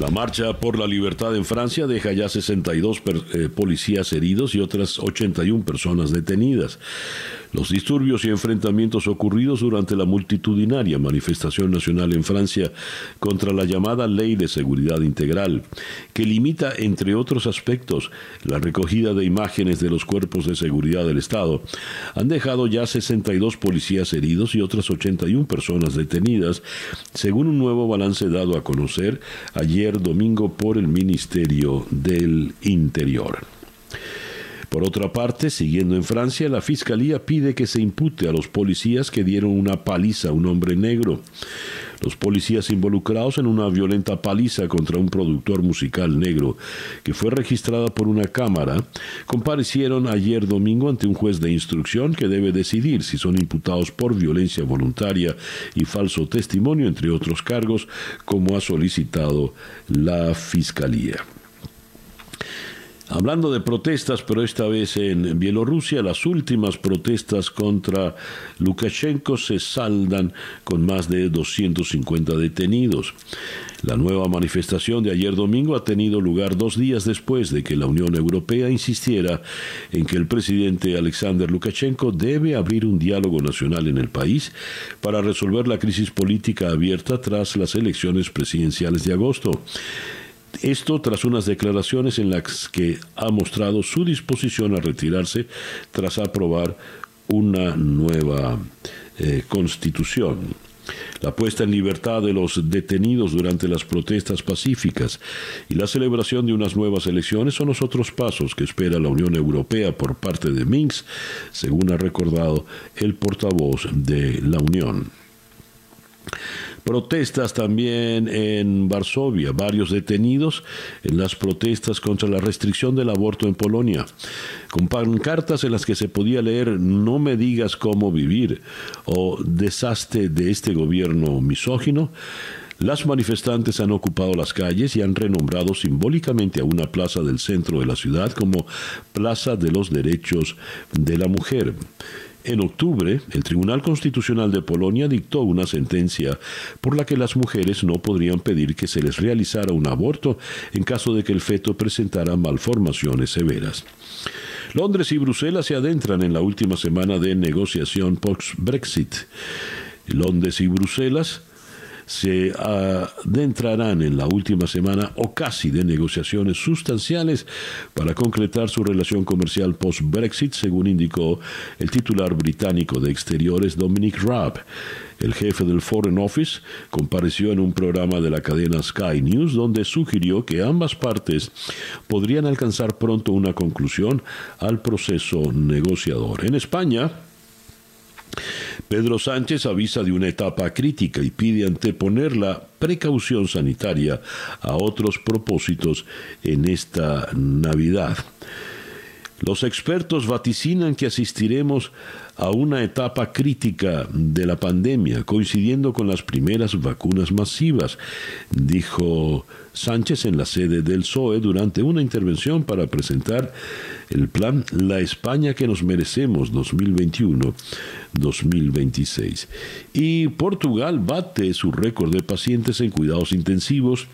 La marcha por la libertad en Francia deja ya 62 eh, policías heridos y otras 81 personas detenidas. Los disturbios y enfrentamientos ocurridos durante la multitudinaria manifestación nacional en Francia contra la llamada Ley de Seguridad Integral, que limita, entre otros aspectos, la recogida de imágenes de los cuerpos de seguridad del Estado, han dejado ya 62 policías heridos y otras 81 personas detenidas, según un nuevo balance dado a conocer ayer domingo por el Ministerio del Interior. Por otra parte, siguiendo en Francia, la Fiscalía pide que se impute a los policías que dieron una paliza a un hombre negro. Los policías involucrados en una violenta paliza contra un productor musical negro que fue registrada por una cámara comparecieron ayer domingo ante un juez de instrucción que debe decidir si son imputados por violencia voluntaria y falso testimonio, entre otros cargos, como ha solicitado la Fiscalía. Hablando de protestas, pero esta vez en Bielorrusia, las últimas protestas contra Lukashenko se saldan con más de 250 detenidos. La nueva manifestación de ayer domingo ha tenido lugar dos días después de que la Unión Europea insistiera en que el presidente Alexander Lukashenko debe abrir un diálogo nacional en el país para resolver la crisis política abierta tras las elecciones presidenciales de agosto. Esto tras unas declaraciones en las que ha mostrado su disposición a retirarse tras aprobar una nueva eh, constitución. La puesta en libertad de los detenidos durante las protestas pacíficas y la celebración de unas nuevas elecciones son los otros pasos que espera la Unión Europea por parte de Minsk, según ha recordado el portavoz de la Unión. Protestas también en Varsovia, varios detenidos en las protestas contra la restricción del aborto en Polonia, con pancartas en las que se podía leer No me digas cómo vivir o Desastre de este gobierno misógino. Las manifestantes han ocupado las calles y han renombrado simbólicamente a una plaza del centro de la ciudad como Plaza de los Derechos de la Mujer. En octubre, el Tribunal Constitucional de Polonia dictó una sentencia por la que las mujeres no podrían pedir que se les realizara un aborto en caso de que el feto presentara malformaciones severas. Londres y Bruselas se adentran en la última semana de negociación post-Brexit. Londres y Bruselas se adentrarán en la última semana o casi de negociaciones sustanciales para concretar su relación comercial post-Brexit, según indicó el titular británico de Exteriores Dominic Raab. El jefe del Foreign Office compareció en un programa de la cadena Sky News donde sugirió que ambas partes podrían alcanzar pronto una conclusión al proceso negociador. En España, Pedro Sánchez avisa de una etapa crítica y pide anteponer la precaución sanitaria a otros propósitos en esta Navidad. Los expertos vaticinan que asistiremos a una etapa crítica de la pandemia, coincidiendo con las primeras vacunas masivas, dijo Sánchez en la sede del PSOE durante una intervención para presentar el plan La España que nos merecemos 2021-2026. Y Portugal bate su récord de pacientes en cuidados intensivos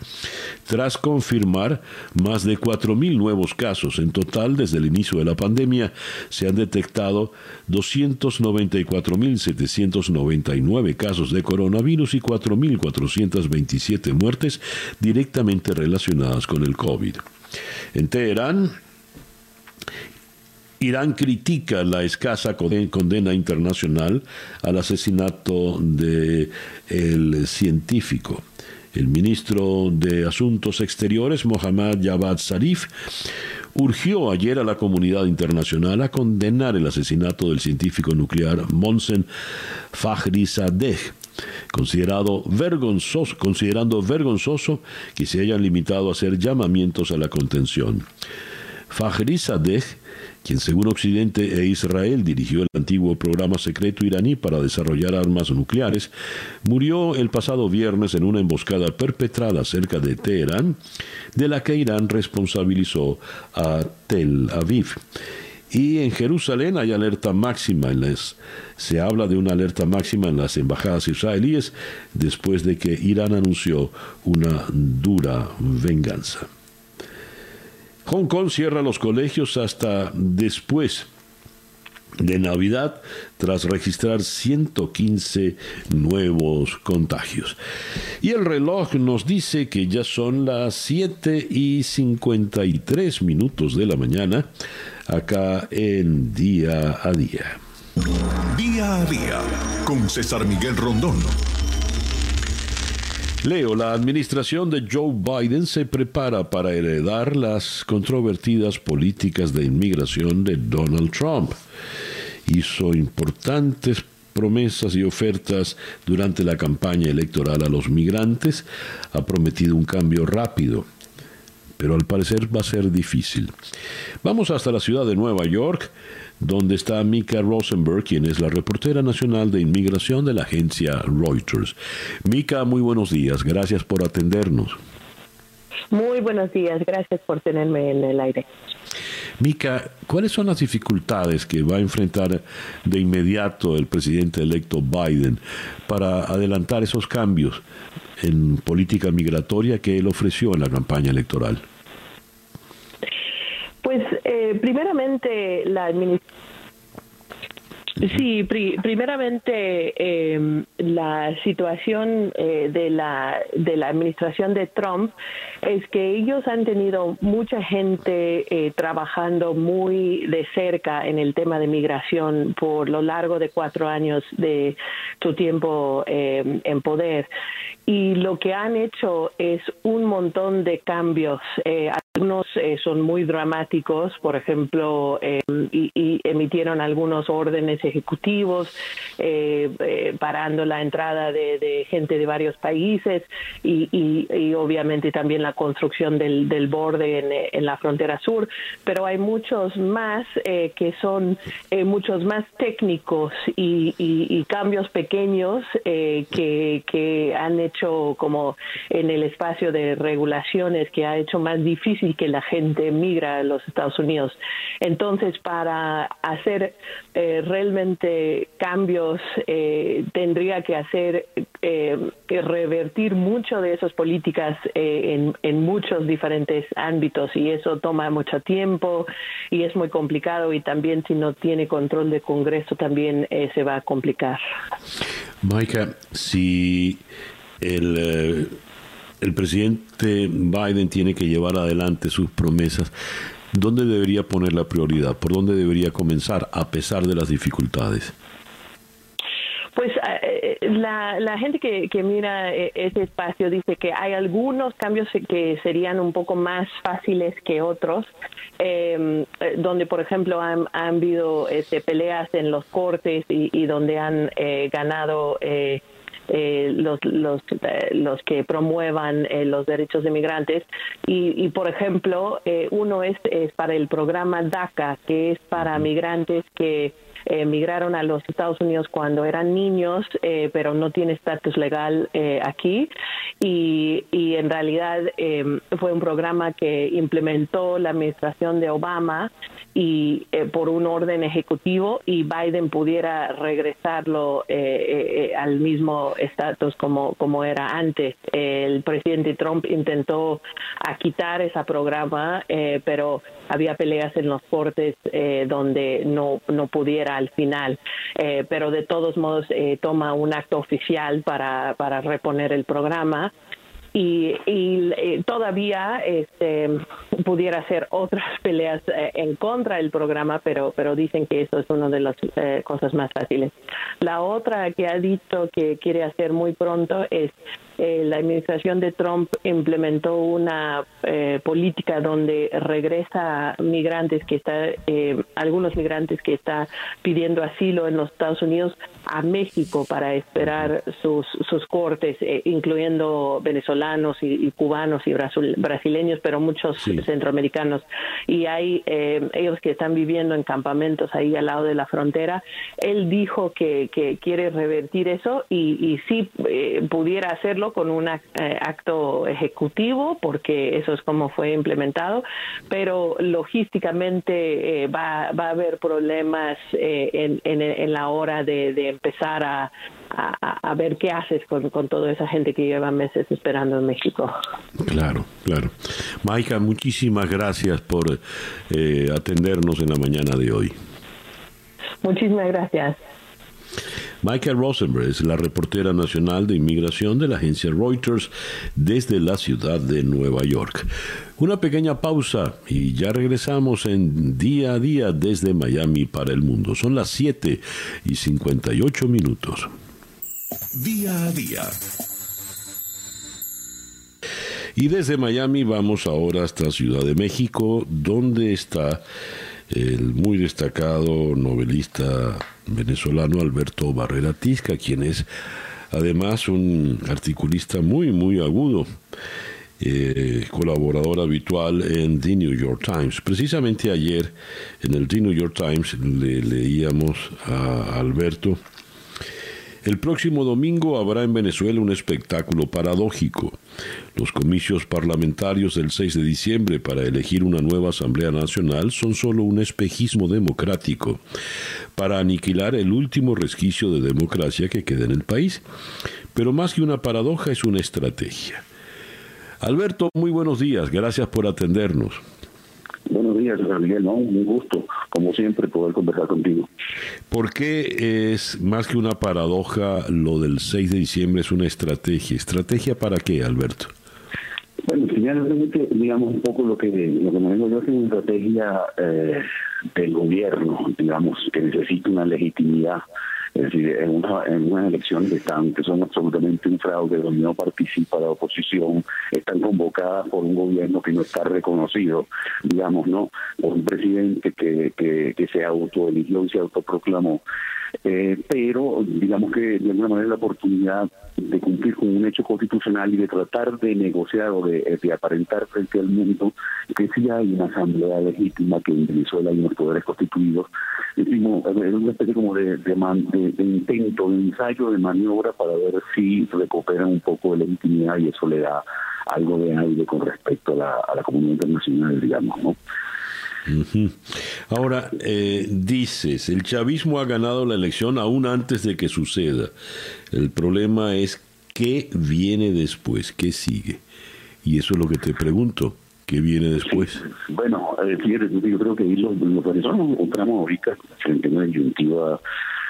tras confirmar más de 4.000 nuevos casos. En total, desde el inicio de la pandemia, se han detectado 294.799 casos de coronavirus y 4.427 muertes directamente relacionadas con el COVID. En Teherán, Irán critica la escasa condena internacional al asesinato del científico. El ministro de Asuntos Exteriores, Mohammad Javad Zarif, urgió ayer a la comunidad internacional a condenar el asesinato del científico nuclear Monsen Fakhrizadeh, considerado vergonzoso, considerando vergonzoso que se hayan limitado a hacer llamamientos a la contención. Fakhrizadeh quien según Occidente e Israel dirigió el antiguo programa secreto iraní para desarrollar armas nucleares, murió el pasado viernes en una emboscada perpetrada cerca de Teherán, de la que Irán responsabilizó a Tel Aviv. Y en Jerusalén hay alerta máxima se habla de una alerta máxima en las embajadas israelíes después de que Irán anunció una dura venganza. Hong Kong cierra los colegios hasta después de Navidad tras registrar 115 nuevos contagios. Y el reloj nos dice que ya son las 7 y 53 minutos de la mañana acá en Día a Día. Día a Día con César Miguel Rondón. Leo, la administración de Joe Biden se prepara para heredar las controvertidas políticas de inmigración de Donald Trump. Hizo importantes promesas y ofertas durante la campaña electoral a los migrantes, ha prometido un cambio rápido, pero al parecer va a ser difícil. Vamos hasta la ciudad de Nueva York donde está Mika Rosenberg, quien es la reportera nacional de inmigración de la agencia Reuters. Mika, muy buenos días, gracias por atendernos. Muy buenos días, gracias por tenerme en el aire. Mika, ¿cuáles son las dificultades que va a enfrentar de inmediato el presidente electo Biden para adelantar esos cambios en política migratoria que él ofreció en la campaña electoral? Pues eh, primeramente la administración Sí, primeramente em, la situación eh, de la de la administración de Trump es que ellos han tenido mucha gente eh, trabajando muy de cerca en el tema de migración por lo largo de cuatro años de su tiempo em, en poder y lo que han hecho es un montón de cambios. Eh, algunos eh, son muy dramáticos, por ejemplo, eh, y, emitieron algunos órdenes ejecutivos parando la entrada de, gente de varios países y, obviamente también la construcción del, borde en, la frontera sur. Pero hay muchos más que son muchos más técnicos y, cambios pequeños que, que han hecho como en el espacio de regulaciones que ha hecho más difícil que la gente migra a los Estados Unidos. Entonces, para hacer eh, realmente cambios, eh, tendría que hacer eh, revertir mucho de esas políticas en, en muchos diferentes ámbitos y eso toma mucho tiempo y es muy complicado y también si no tiene control de Congreso también se va a complicar. Maika, si el, eh, el presidente Biden tiene que llevar adelante sus promesas. ¿Dónde debería poner la prioridad? ¿Por dónde debería comenzar a pesar de las dificultades? Pues eh, eh, la, la, gente que, que, mira ese espacio dice que hay algunos cambios que serían un poco más fáciles que otros, em, donde por ejemplo han, han habido este, peleas en los cortes y, y donde han ganado eh, los, los, eh, los que promuevan eh, los derechos de migrantes. Y, por ejemplo, uno es, es para el programa DACA, que es para migrantes que emigraron a los Estados Unidos cuando eran niños, pero no tiene estatus legal aquí. Y, y, en realidad fue un programa que implementó la administración de Obama y eh, por un orden ejecutivo y Biden pudiera regresarlo eh, eh, al mismo estatus como, como era antes. El presidente Trump intentó quitar ese programa, pero había peleas en los cortes donde no, no pudiera al final. pero de todos modos toma un acto oficial para, para reponer el programa y, y todavía este, pudiera hacer otras peleas eh, en contra del programa, pero, pero dicen que eso es una de las eh, cosas más fáciles. La otra que ha dicho que quiere hacer muy pronto es eh, la administración de Trump implementó una eh, política donde regresa migrantes que está, eh, algunos migrantes que está pidiendo asilo en los Estados Unidos a México para esperar sus, sus cortes, incluyendo venezolanos y, cubanos y brasileños, pero muchos centroamericanos. Y hay ellos que están viviendo en campamentos ahí al lado de la frontera. Él dijo que, que quiere revertir eso y, y sí pudiera hacerlo con un acto ejecutivo, porque eso es como fue implementado, pero logísticamente eh, va, va a haber problemas eh, en, en, la hora de, de empezar a, a, ver qué haces con, con, toda esa gente que lleva meses esperando en México. Claro, claro. Maika, muchísimas gracias por eh, atendernos en la mañana de hoy. Muchísimas gracias. Michael Rosenberg es la reportera nacional de inmigración de la agencia Reuters desde la ciudad de Nueva York. Una pequeña pausa y ya regresamos en día a día desde Miami para el mundo. Son las 7 y 58 minutos. Día a día. Y desde Miami vamos ahora hasta Ciudad de México, donde está el muy destacado novelista venezolano Alberto Barrera Tisca, quien es además un articulista muy, muy agudo. Eh, colaborador habitual en The New York Times. Precisamente ayer en el The New York Times le leíamos a Alberto el próximo domingo habrá en Venezuela un espectáculo paradójico. Los comicios parlamentarios del 6 de diciembre para elegir una nueva Asamblea Nacional son solo un espejismo democrático para aniquilar el último resquicio de democracia que queda en el país. Pero más que una paradoja es una estrategia. Alberto, muy buenos días. Gracias por atendernos. Buenos días, Gabriel. ¿no? Un gusto, como siempre, poder conversar contigo. ¿Por qué es más que una paradoja lo del 6 de diciembre es una estrategia? ¿Estrategia para qué, Alberto? Bueno, finalmente, digamos, un poco lo que, lo que me vengo yo es una estrategia eh, del gobierno, digamos, que necesita una legitimidad es decir, en, una, en unas elecciones que, que son absolutamente un fraude, donde no participa la oposición, están convocadas por un gobierno que no está reconocido, digamos, ¿no? Por un presidente que, que, que se autoeligió y se autoproclamó. Eh, pero digamos que de alguna manera la oportunidad de cumplir con un hecho constitucional y de tratar de negociar o de, aparentar frente al mundo que sí hay una asamblea legítima, que en Venezuela hay unos poderes constituidos. Es una especie como de, de, intento, de ensayo, de maniobra para ver si recuperan un poco de legitimidad y eso le da algo de aire con respecto a la, a la comunidad internacional, digamos, ¿no? Ahora, eh, dices, el chavismo ha ganado la elección aún antes de que suceda. El problema es qué viene después, qué sigue. Y eso es lo que te pregunto, ¿qué viene después? Bueno, eh, yo creo que los, los venezolanos encontramos ahorita frente a una disyuntiva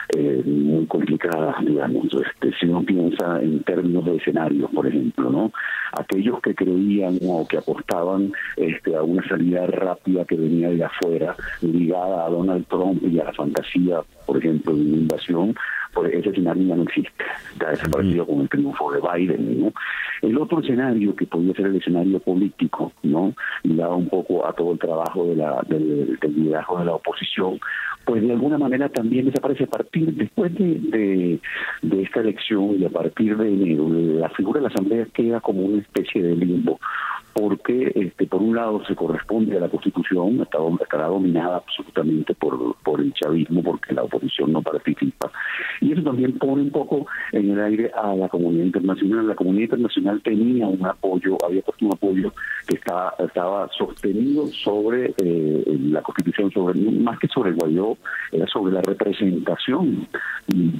eh, muy complicadas, digamos, este, si uno piensa en términos de escenarios, por ejemplo, ¿no? Aquellos que creían o que apostaban este, a una salida rápida que venía de afuera, ligada a Donald Trump y a la fantasía, por ejemplo, de una invasión, pues ese escenario ya no existe, ya ha desaparecido con el triunfo de Biden, ¿no? El otro escenario que podría ser el escenario político, ¿no? Ligado un poco a todo el trabajo de la, del, del liderazgo de la oposición, pues de alguna manera también desaparece a partir, después de, de, esta elección y a partir de la figura de la Asamblea queda como una especie de limbo porque este, por un lado se corresponde a la Constitución, estará dominada absolutamente por, por el chavismo, porque la oposición no participa. Y eso también pone un poco en el aire a la comunidad internacional. La comunidad internacional tenía un apoyo, había puesto un apoyo que estaba, estaba sostenido sobre eh, la Constitución, sobre más que sobre Guaidó, era sobre la representación,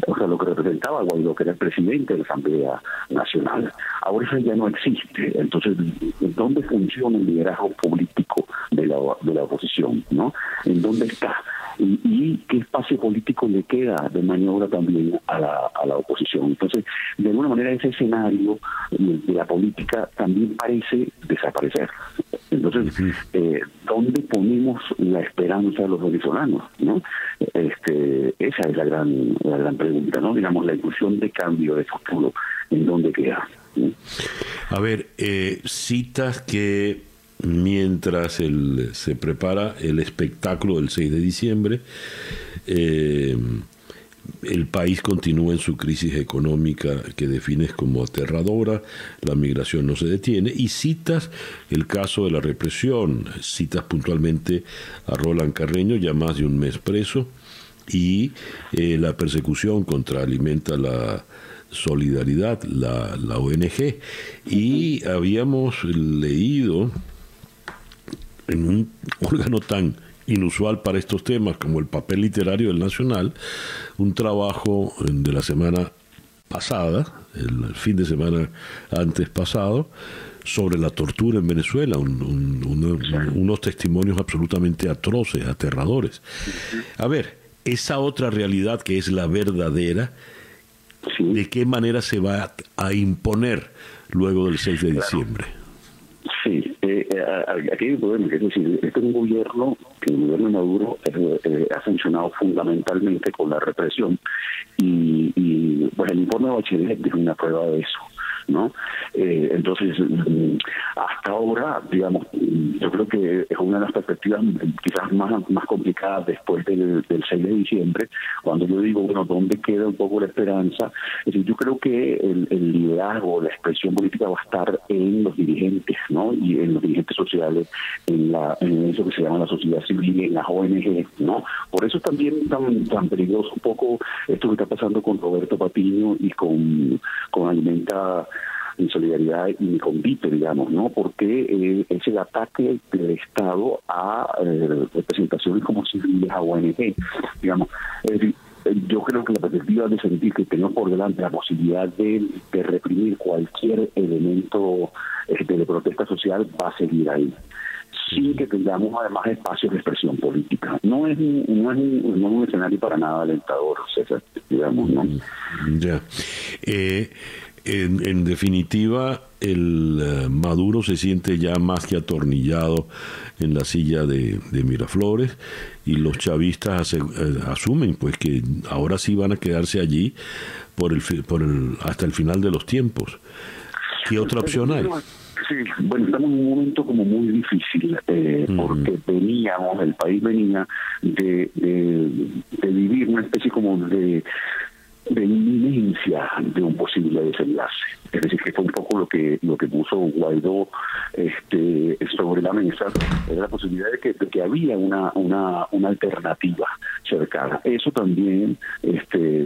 o sea, lo que representaba Guaidó, que era el presidente de la Asamblea Nacional. Ahora eso ya no existe. Entonces, dónde funciona el liderazgo político de la, de la oposición, ¿no? ¿En dónde está? Y, qué espacio político le queda de maniobra también a la, a la oposición. Entonces, de alguna manera ese escenario de la política también parece desaparecer. Entonces, eh, ¿dónde ponemos la esperanza de los venezolanos? ¿no? Este, esa es la gran, la gran pregunta, ¿no? Digamos, la ilusión de cambio, de futuro en dónde queda. A ver, eh, citas que mientras se prepara el espectáculo del 6 de diciembre, eh, el país continúa en su crisis económica que defines como aterradora, la migración no se detiene, y citas el caso de la represión, citas puntualmente a Roland Carreño, ya más de un mes preso, y eh, la persecución contra Alimenta la Solidaridad, la, la ONG, y habíamos leído en un órgano tan inusual para estos temas como el papel literario del Nacional, un trabajo de la semana pasada, el fin de semana antes pasado, sobre la tortura en Venezuela, unos testimonios absolutamente atroces, aterradores. A ver, esa otra realidad que es la verdadera, ¿de qué manera se va a imponer luego del 6 de diciembre? Sí, eh, eh aquí hay un problema, es decir, este es un gobierno que el gobierno Maduro eh, eh, ha funcionado fundamentalmente con la represión y, y pues el informe de Bachelet es una prueba de eso. ¿No? Eh, entonces, mm, hasta ahora, digamos, yo creo que es una de las perspectivas quizás más, más complicadas después del, 6 de diciembre, cuando yo digo, bueno, ¿dónde queda un poco la esperanza? Es decir, yo creo que el, liderazgo, la expresión política va a estar en los dirigentes, ¿no? Y en los dirigentes sociales, en, la, en eso que se llama la sociedad civil, en las ONG, ¿no? Por eso también tan, tan peligroso un poco esto que está pasando con Roberto Patiño y con, con Alimenta en solidaridad y convite, digamos, ¿no? Porque eh, es el ataque del Estado a eh, representaciones como civiles, a ONG, digamos. Eh, yo creo que la perspectiva de sentir que tenemos por delante la posibilidad de, reprimir cualquier elemento de protesta social va a seguir ahí sin que tengamos además espacios de expresión política. No es, no es, un, escenario para nada alentador, César, digamos, ¿no? Ya. Eh, en, definitiva, el eh, Maduro se siente ya más que atornillado en la silla de, Miraflores y los chavistas eh, asumen pues que ahora sí van a quedarse allí por el, por el, hasta el final de los tiempos. ¿Qué otra opción hay? Sí, bueno, estamos en un momento como muy difícil, eh, porque veníamos, el país venía de, de, vivir una especie como de de inminencia de un posible desenlace. Es decir, que fue un poco lo que lo que puso Guaidó este, sobre la mesa, era la posibilidad de que, que había una, una, una alternativa cercana. Eso también, este,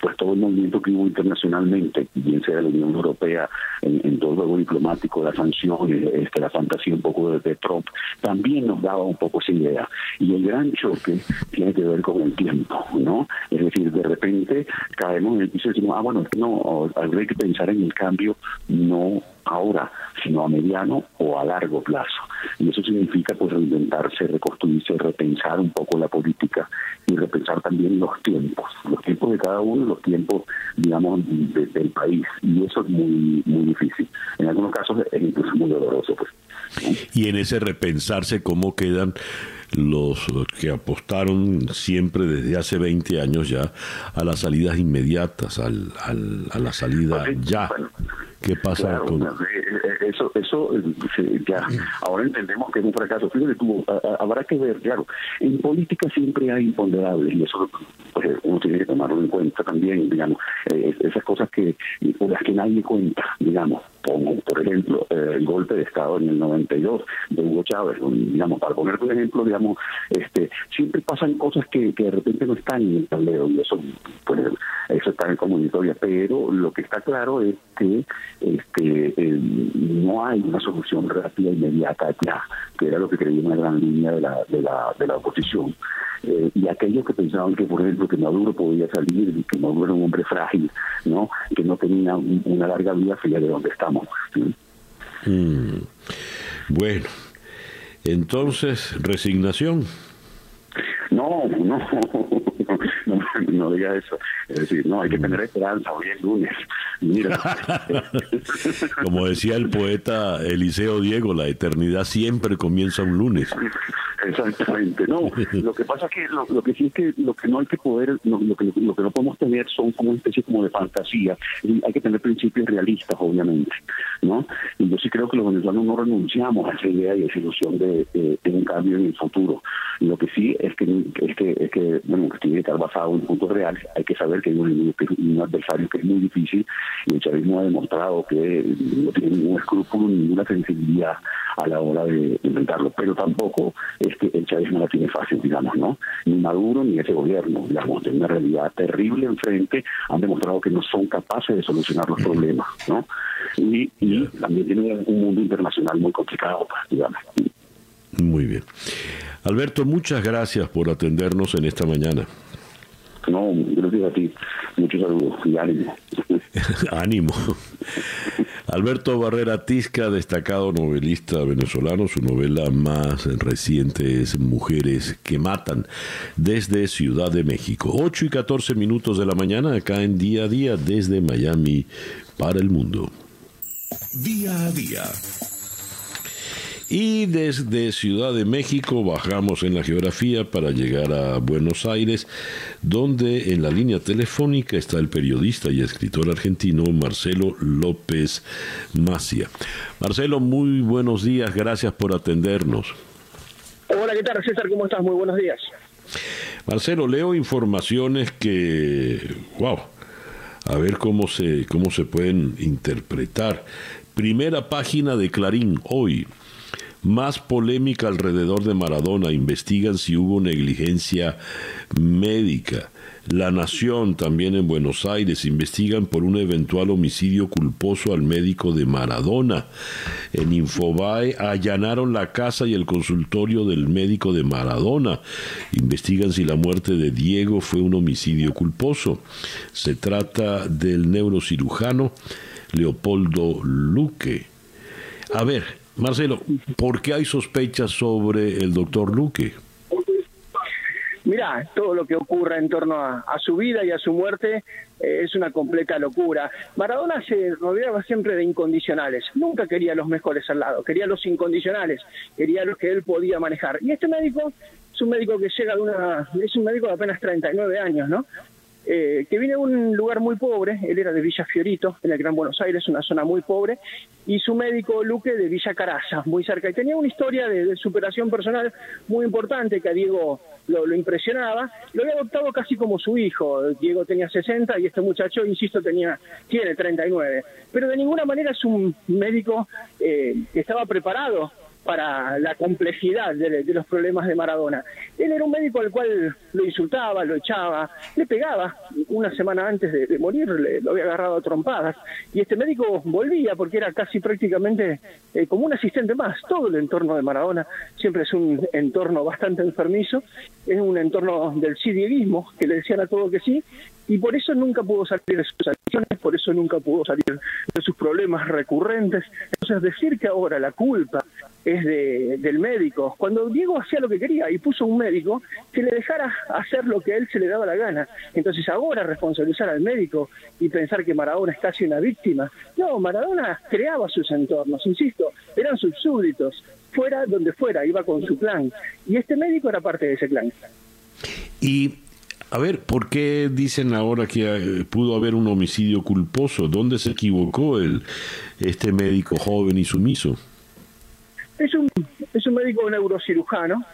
pues todo el movimiento que hubo internacionalmente, bien sea la Unión Europea, en, todo el juego diplomático, las sanciones, este, la fantasía un poco de, Trump, también nos daba un poco esa idea. Y el gran choque tiene que ver con el tiempo, ¿no? Es decir, de repente caemos en el piso y decimos, ah, bueno, no, habría que pensar en cambio, no ahora, sino a mediano o a largo plazo. Y eso significa pues reinventarse, reconstruirse, repensar un poco la política y repensar también los tiempos, los tiempos de cada uno, los tiempos, digamos, del país. Y eso es muy muy difícil. En algunos casos es incluso muy doloroso. pues. Y en ese repensarse, ¿cómo quedan los que apostaron siempre desde hace 20 años ya a las salidas inmediatas, al, al a la salida pues ya? ¿Qué pasa con...? Eh, eh, eso, eso eh, ya, ahora entendemos que es un fracaso. Fíjate tú, habrá que ver, claro, en política siempre hay imponderables y eso pues, uno tiene que tomarlo en cuenta también, digamos, esas cosas que por las que nadie cuenta, digamos, como por ejemplo el golpe de Estado en el 92 de Hugo Chávez, digamos, para poner un ejemplo, digamos, este, siempre pasan cosas que, que de repente no están en el tablero y eso, pues, eso está en comunitaria, pero lo que está claro es que este, eh, no hay una solución rápida inmediata ya, que era lo que creía una gran línea de la, de la, de la oposición. Eh, y aquellos que pensaban que, por ejemplo, que Maduro podía salir, y que Maduro era un hombre frágil, no que no tenía una larga vida, fría de donde Mm. Bueno, entonces, resignación. No, no, no, no diga eso. Es decir, no, hay que tener esperanza. Hoy es lunes. Mira. Como decía el poeta Eliseo Diego, la eternidad siempre comienza un lunes. Exactamente, no. Lo que pasa es que lo, que sí es que lo que no hay que poder, lo, que, lo que no podemos tener son como una especie como de fantasía. hay que tener principios realistas, obviamente, ¿no? Y yo sí creo que los venezolanos no renunciamos a esa idea y a esa ilusión de, un cambio en el futuro. Lo que sí es que es que, es que bueno, tiene que estar basado en puntos reales. Hay que saber que hay un, un adversario que es muy difícil y el chavismo ha demostrado que no tiene ningún escrúpulo, ninguna sensibilidad a la hora de inventarlo. Pero tampoco es que el chavismo la tiene fácil, digamos, ¿no? Ni Maduro ni ese gobierno, digamos, de una realidad terrible enfrente, han demostrado que no son capaces de solucionar los problemas, ¿no? Y, y también tienen un mundo internacional muy complicado, digamos. Muy bien. Alberto, muchas gracias por atendernos en esta mañana. No, gracias a ti. Muchos saludos y ánimo. ánimo. Alberto Barrera Tisca, destacado novelista venezolano, su novela más reciente es Mujeres que Matan, desde Ciudad de México. 8 y 14 minutos de la mañana, acá en Día a Día, desde Miami para el mundo. Día a Día. Y desde Ciudad de México bajamos en la geografía para llegar a Buenos Aires, donde en la línea telefónica está el periodista y escritor argentino Marcelo López Macia. Marcelo, muy buenos días, gracias por atendernos. Hola, ¿qué tal César? ¿Cómo estás? Muy buenos días. Marcelo, leo informaciones que, wow, a ver cómo se, cómo se pueden interpretar. Primera página de Clarín hoy. Más polémica alrededor de Maradona. Investigan si hubo negligencia médica. La Nación, también en Buenos Aires, investigan por un eventual homicidio culposo al médico de Maradona. En Infobae allanaron la casa y el consultorio del médico de Maradona. Investigan si la muerte de Diego fue un homicidio culposo. Se trata del neurocirujano Leopoldo Luque. A ver, Marcelo, ¿por qué hay sospechas sobre el doctor Luque? Mirá, todo lo que ocurre en torno a, su vida y a su muerte eh, es una completa locura. Maradona se rodeaba siempre de incondicionales. Nunca quería los mejores al lado, quería los incondicionales, quería los que él podía manejar. Y este médico es un médico que llega de una, es un médico de apenas 39 años, ¿no? Eh, que viene de un lugar muy pobre, él era de Villa Fiorito, en el Gran Buenos Aires, una zona muy pobre, y su médico Luque de Villa Caraza, muy cerca. Y tenía una historia de, superación personal muy importante que a Diego lo, impresionaba. Lo había adoptado casi como su hijo. Diego tenía 60 y este muchacho, insisto, tenía tiene 39. Pero de ninguna manera es un médico eh, que estaba preparado para la complejidad de, los problemas de Maradona. Él era un médico al cual lo insultaba, lo echaba, le pegaba. Una semana antes de, morir le, lo había agarrado a trompadas. Y este médico volvía porque era casi prácticamente eh, como un asistente más. Todo el entorno de Maradona siempre es un entorno bastante enfermizo. Es un entorno del sidieguismo, que le decían a todo que sí, y por eso nunca pudo salir de sus acciones, por eso nunca pudo salir de sus problemas recurrentes. Entonces decir que ahora la culpa es de, del médico, cuando Diego hacía lo que quería y puso un médico que le dejara hacer lo que él se le daba la gana, entonces ahora responsabilizar al médico y pensar que Maradona es casi una víctima, no, Maradona creaba sus entornos, insisto, eran sus súbditos, fuera donde fuera, iba con su plan, y este médico era parte de ese plan. Y a ver, ¿por qué dicen ahora que eh, pudo haber un homicidio culposo? ¿Dónde se equivocó el este médico joven y sumiso? Es un, es un médico neurocirujano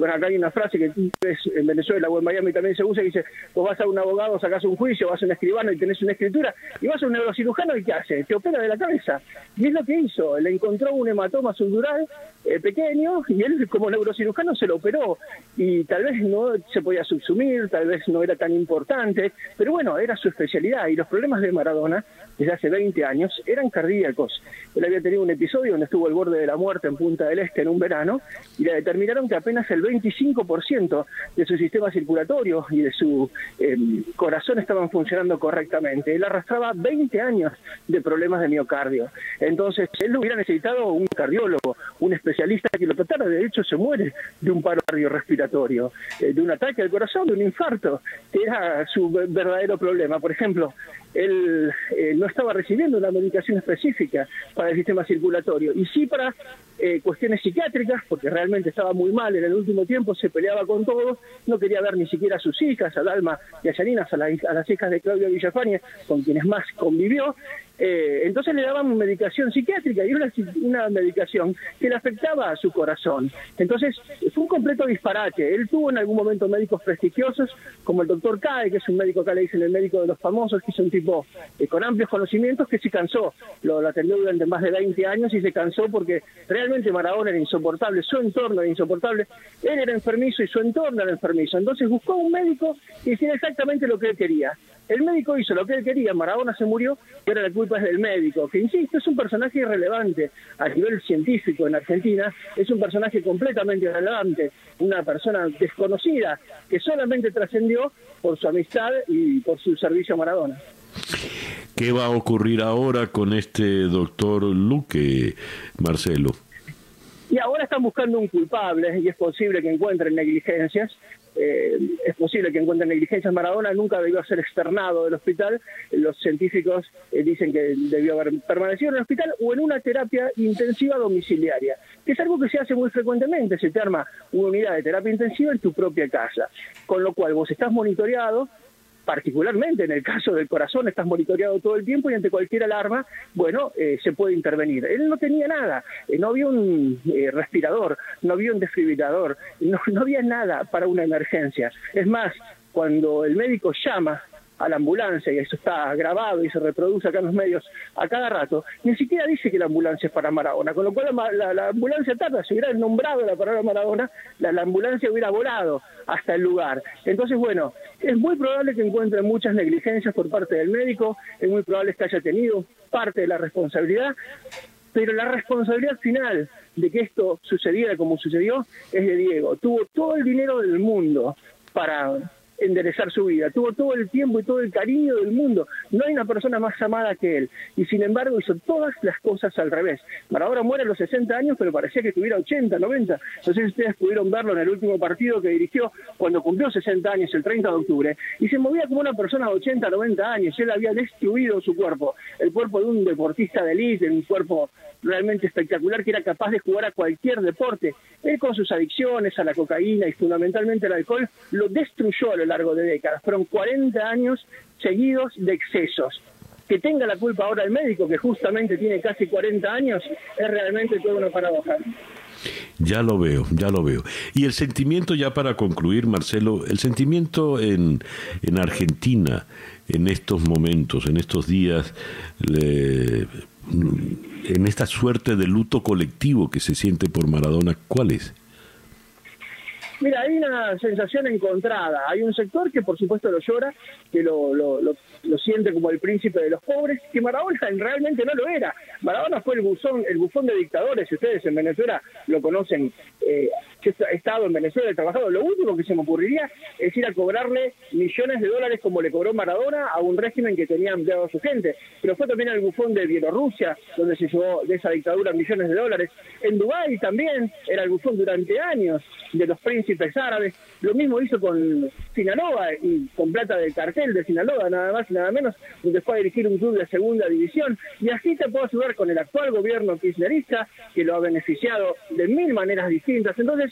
bueno, acá hay una frase que en Venezuela o en Miami también se usa, que dice, vos vas a un abogado, sacas un juicio, vas a un escribano y tenés una escritura, y vas a un neurocirujano y ¿qué hace? Te opera de la cabeza. Y es lo que hizo, le encontró un hematoma subdural eh, pequeño y él como neurocirujano se lo operó y tal vez no se podía subsumir, tal vez no era tan importante, pero bueno, era su especialidad y los problemas de Maradona desde hace 20 años eran cardíacos. Él había tenido un episodio donde estuvo al borde de la muerte en Punta del Este en un verano y le determinaron que apenas el 25% de su sistema circulatorio y de su em, corazón estaban funcionando correctamente. Él arrastraba 20 años de problemas de miocardio. Entonces, él hubiera necesitado un cardiólogo, un especialista que lo tratara. De hecho, se muere de un paro cardiorrespiratorio, eh, de un ataque al corazón, de un infarto, que era su verdadero problema. Por ejemplo, él eh, no estaba recibiendo una medicación específica para el sistema circulatorio. Y sí para eh, cuestiones psiquiátricas, porque realmente estaba muy mal en el último tiempo, se peleaba con todos, no quería ver ni siquiera a sus hijas, a Dalma y a Yaninas, a, las hijas de Claudio Villafaña, con quienes más convivió, eh, entonces le daban medicación psiquiátrica y una, una medicación que le afectaba a su corazón. Entonces fue un completo disparate. Él tuvo en algún momento médicos prestigiosos, como el doctor Cae, que es un médico que le dicen el médico de los famosos, que es un tipo eh, con amplios conocimientos, que se cansó. Lo, lo atendió durante más de 20 años y se cansó porque realmente Maradona era insoportable, su entorno era insoportable, él era enfermizo y su entorno era enfermizo. Entonces buscó un médico que hiciera exactamente lo que él quería. El médico hizo lo que él quería, Maradona se murió, y ahora la culpa es del médico, que insisto, es un personaje irrelevante a nivel científico en Argentina, es un personaje completamente irrelevante, una persona desconocida que solamente trascendió por su amistad y por su servicio a Maradona. ¿Qué va a ocurrir ahora con este doctor Luque, Marcelo? Y ahora están buscando un culpable y es posible que encuentren negligencias. Eh, es posible que encuentren negligencias. Maradona nunca debió ser externado del hospital. Los científicos eh, dicen que debió haber permanecido en el hospital o en una terapia intensiva domiciliaria, que es algo que se hace muy frecuentemente. Se te arma una unidad de terapia intensiva en tu propia casa, con lo cual vos estás monitoreado, particularmente en el caso del corazón, estás monitoreado todo el tiempo y ante cualquier alarma, bueno, eh, se puede intervenir. Él no tenía nada, eh, no había un eh, respirador, no había un desfibrilador, no, no había nada para una emergencia. Es más, cuando el médico llama a la ambulancia, y eso está grabado y se reproduce acá en los medios a cada rato, ni siquiera dice que la ambulancia es para Maradona, con lo cual la, ambulancia tarda, si hubiera nombrado la palabra Maradona, la, la, ambulancia hubiera volado hasta el lugar. Entonces, bueno, es muy probable que encuentren muchas negligencias por parte del médico, es muy probable que haya tenido parte de la responsabilidad, pero la responsabilidad final de que esto sucediera como sucedió es de Diego. Tuvo todo el dinero del mundo para enderezar su vida. Tuvo todo el tiempo y todo el cariño del mundo. No hay una persona más amada que él. Y sin embargo hizo todas las cosas al revés. Maradona muere a los 60 años, pero parecía que tuviera 80, 90. No sé si ustedes pudieron verlo en el último partido que dirigió cuando cumplió 60 años, el 30 de octubre. Y se movía como una persona de 80, 90 años. Él había destruido su cuerpo. El cuerpo de un deportista de élite, un cuerpo realmente espectacular que era capaz de jugar a cualquier deporte. Él con sus adicciones a la cocaína y fundamentalmente al alcohol lo destruyó a lo largo de décadas. Fueron 40 años seguidos de excesos. Que tenga la culpa ahora el médico, que justamente tiene casi 40 años, es realmente todo una paradoja. Ya lo veo, ya lo veo. Y el sentimiento, ya para concluir, Marcelo, el sentimiento en, en Argentina, en estos momentos, en estos días, en esta suerte de luto colectivo que se siente por Maradona, ¿cuál es? Mira, hay una sensación encontrada. Hay un sector que por supuesto lo llora, que lo, lo, lo, siente como el príncipe de los pobres, que Maradona realmente no lo era. Maradona fue el buzón, el bufón de dictadores, si ustedes en Venezuela lo conocen, eh, he estado en Venezuela, he trabajado, lo último que se me ocurriría es ir a cobrarle millones de dólares como le cobró Maradona a un régimen que tenía empleado a su gente. Pero fue también el bufón de Bielorrusia, donde se llevó de esa dictadura millones de dólares. En Dubái también era el bufón durante años de los príncipes árabes. Lo mismo hizo con Sinaloa y con plata del cartel de Sinaloa, nada más y nada menos, donde fue a dirigir un club de segunda división. Y así te puedo ayudar con el actual gobierno kirchnerista, que lo ha beneficiado de mil maneras distintas. Entonces,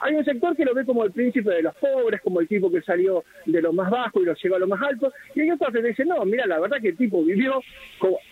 hay un sector que lo ve como el príncipe de los pobres, como el tipo que salió de lo más bajo y lo llegó a lo más alto, y hay otros que dicen, no, mira, la verdad que el tipo vivió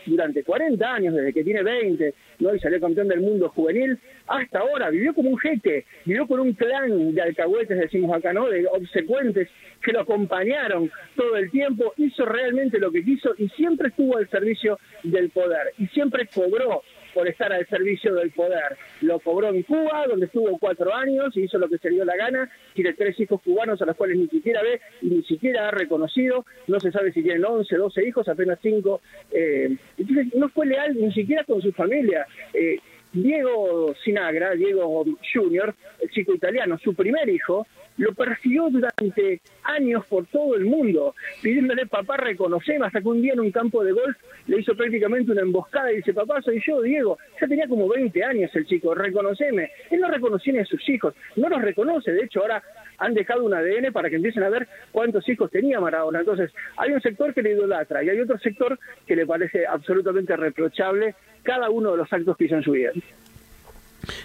durante 40 años, desde que tiene 20, ¿no? y salió campeón del mundo juvenil, hasta ahora, vivió como un jeque, vivió con un clan de alcahuetes, decimos acá, ¿no?, de obsecuentes que lo acompañaron todo el tiempo, hizo realmente lo que quiso y siempre estuvo al servicio del poder, y siempre cobró por estar al servicio del poder. Lo cobró en Cuba, donde estuvo cuatro años y hizo lo que se dio la gana. Tiene tres hijos cubanos a los cuales ni siquiera ve y ni siquiera ha reconocido. No se sabe si tienen 11, 12 hijos, apenas cinco. Eh, entonces, no fue leal ni siquiera con su familia. Eh, Diego Sinagra, Diego Junior, el chico italiano, su primer hijo, lo persiguió durante años por todo el mundo, pidiéndole, papá, reconoceme, hasta que un día en un campo de golf le hizo prácticamente una emboscada y dice, papá, soy yo, Diego. Ya tenía como 20 años el chico, reconoceme. Él no reconocía ni a sus hijos, no los reconoce, de hecho ahora han dejado un ADN para que empiecen a ver cuántos hijos tenía Maradona. Entonces, hay un sector que le idolatra y hay otro sector que le parece absolutamente reprochable cada uno de los actos que hizo en su vida.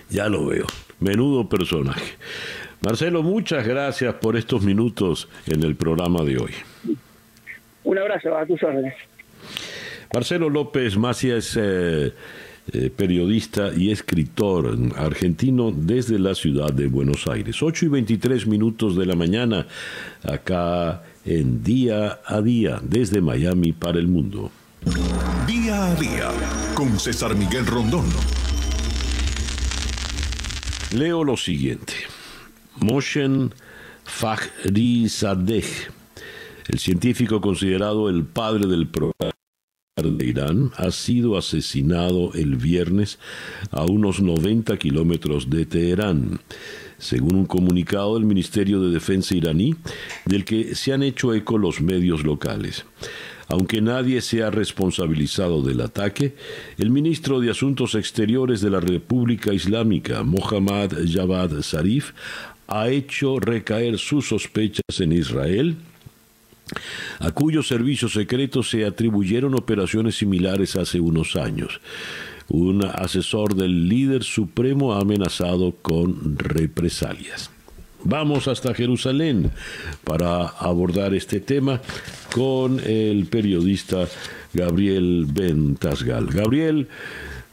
Ya lo veo. Menudo personaje. Marcelo, muchas gracias por estos minutos en el programa de hoy. Un abrazo a tus órdenes. Marcelo López Macia es eh, eh, periodista y escritor argentino desde la ciudad de Buenos Aires. 8 y 23 minutos de la mañana, acá en Día a Día, desde Miami para el mundo. Día a Día, con César Miguel Rondón. Leo lo siguiente. Moshen Fakhrizadeh, el científico considerado el padre del programa de Irán, ha sido asesinado el viernes a unos 90 kilómetros de Teherán, según un comunicado del Ministerio de Defensa iraní, del que se han hecho eco los medios locales. Aunque nadie se ha responsabilizado del ataque, el ministro de Asuntos Exteriores de la República Islámica, Mohammad Javad Zarif, ha hecho recaer sus sospechas en Israel, a cuyos servicios secretos se atribuyeron operaciones similares hace unos años. Un asesor del líder supremo ha amenazado con represalias. Vamos hasta Jerusalén para abordar este tema con el periodista Gabriel Bentasgal. Gabriel,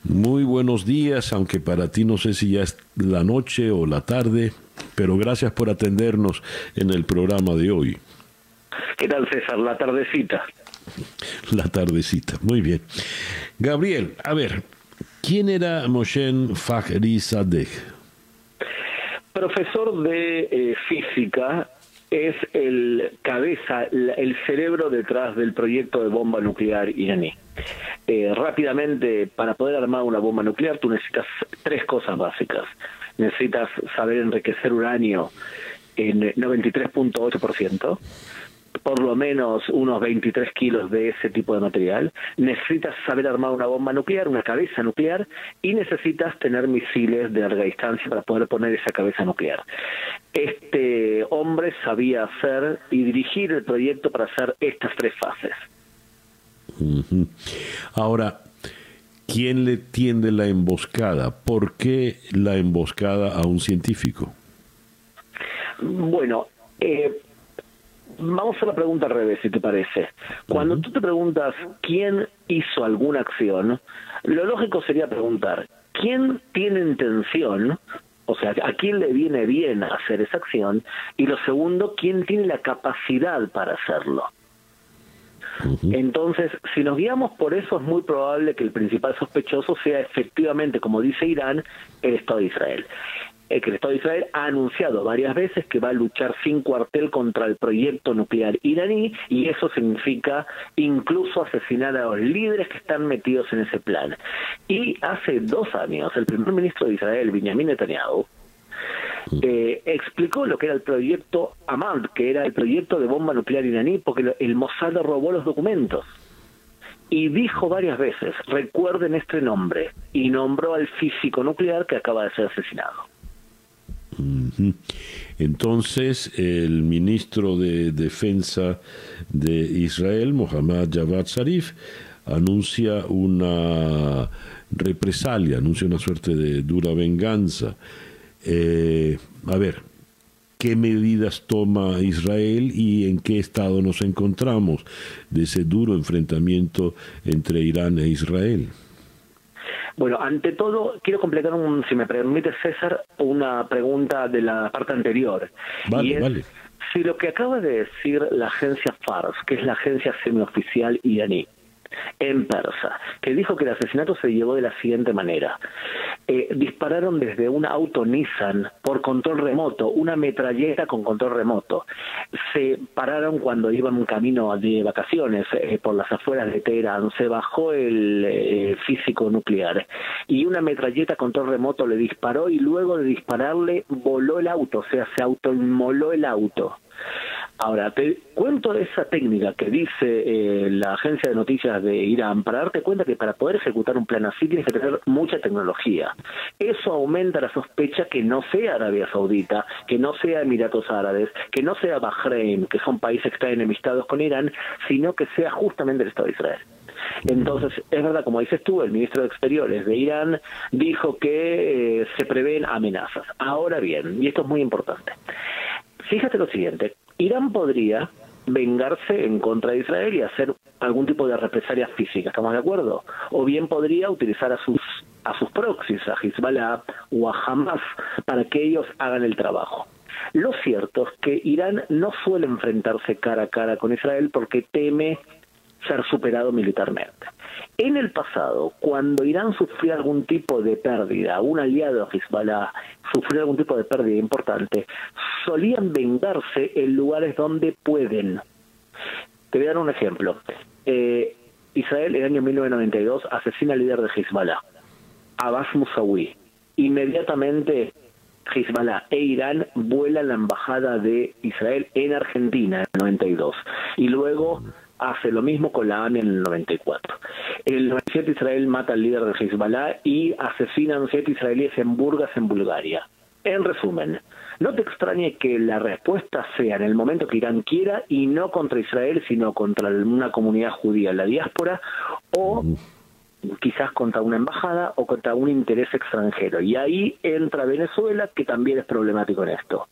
muy buenos días, aunque para ti no sé si ya es la noche o la tarde, pero gracias por atendernos en el programa de hoy. ¿Qué tal, César? La tardecita. La tardecita, muy bien. Gabriel, a ver, ¿quién era Moshe Fakhrizadeh? Profesor de eh, física, es el cabeza, el cerebro detrás del proyecto de bomba nuclear iraní. Eh, rápidamente, para poder armar una bomba nuclear, tú necesitas tres cosas básicas. Necesitas saber enriquecer uranio en 93.8%, por lo menos unos 23 kilos de ese tipo de material, necesitas saber armar una bomba nuclear, una cabeza nuclear, y necesitas tener misiles de larga distancia para poder poner esa cabeza nuclear. Este hombre sabía hacer y dirigir el proyecto para hacer estas tres fases. Ahora, ¿quién le tiende la emboscada? ¿Por qué la emboscada a un científico? Bueno, eh, vamos a la pregunta al revés, si te parece. Cuando tú te preguntas quién hizo alguna acción, lo lógico sería preguntar, ¿quién tiene intención? O sea, ¿a quién le viene bien hacer esa acción? Y lo segundo, ¿quién tiene la capacidad para hacerlo? Entonces, si nos guiamos por eso, es muy probable que el principal sospechoso sea efectivamente, como dice Irán, el Estado de Israel. El que el Estado de Israel ha anunciado varias veces que va a luchar sin cuartel contra el proyecto nuclear iraní y eso significa incluso asesinar a los líderes que están metidos en ese plan. Y hace dos años, el primer ministro de Israel, Benjamin Netanyahu, eh, explicó lo que era el proyecto Amand, que era el proyecto de bomba nuclear iraní, porque el Mossad robó los documentos. Y dijo varias veces, recuerden este nombre, y nombró al físico nuclear que acaba de ser asesinado. Entonces, el ministro de Defensa de Israel, Mohammad Javad Zarif, anuncia una represalia, anuncia una suerte de dura venganza. Eh, a ver, ¿qué medidas toma Israel y en qué estado nos encontramos de ese duro enfrentamiento entre Irán e Israel? Bueno, ante todo, quiero completar, un, si me permite, César, una pregunta de la parte anterior. Vale, vale. Si lo que acaba de decir la agencia FARS, que es la agencia semioficial iraní, en persa, que dijo que el asesinato se llevó de la siguiente manera. eh, dispararon desde un auto Nissan por control remoto, una metralleta con control remoto. Se pararon cuando iban un camino de vacaciones eh, por las afueras de Teherán, se bajó el eh, físico nuclear y una metralleta con control remoto le disparó y luego de dispararle voló el auto, o sea, se autoinmoló el auto. Ahora, te cuento esa técnica que dice eh, la agencia de noticias de Irán para darte cuenta que para poder ejecutar un plan así tienes que tener mucha tecnología. Eso aumenta la sospecha que no sea Arabia Saudita, que no sea Emiratos Árabes, que no sea Bahrein, que son países que están enemistados con Irán, sino que sea justamente el Estado de Israel. Entonces, es verdad, como dices tú, el ministro de Exteriores de Irán dijo que eh, se prevén amenazas. Ahora bien, y esto es muy importante, fíjate lo siguiente, Irán podría vengarse en contra de Israel y hacer algún tipo de represalia física, ¿estamos de acuerdo? O bien podría utilizar a sus a sus proxies, a Hezbollah o a Hamas, para que ellos hagan el trabajo. Lo cierto es que Irán no suele enfrentarse cara a cara con Israel porque teme ser superado militarmente. En el pasado, cuando Irán sufría algún tipo de pérdida, un aliado a Hezbollah sufrió algún tipo de pérdida importante, solían vengarse en lugares donde pueden. Te voy a dar un ejemplo. Eh, Israel en el año 1992 asesina al líder de Hezbollah, Abbas Musawi. Inmediatamente Hezbollah e Irán vuelan la embajada de Israel en Argentina en el 92 y luego hace lo mismo con la AMI en el 94. En el 97 Israel mata al líder de Hezbollah y asesinan siete israelíes en Burgas, en Bulgaria. En resumen, no te extrañe que la respuesta sea en el momento que Irán quiera y no contra Israel, sino contra una comunidad judía en la diáspora o quizás contra una embajada o contra un interés extranjero. Y ahí entra Venezuela, que también es problemático en esto.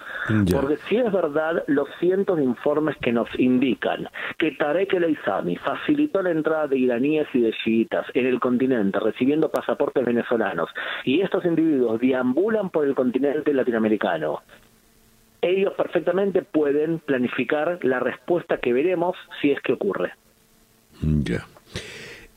Porque si es verdad los cientos de informes que nos indican que Tarek el Aizami facilitó la entrada de iraníes y de chiitas en el continente recibiendo pasaportes venezolanos y estos individuos deambulan por el continente latinoamericano, ellos perfectamente pueden planificar la respuesta que veremos si es que ocurre. Ya.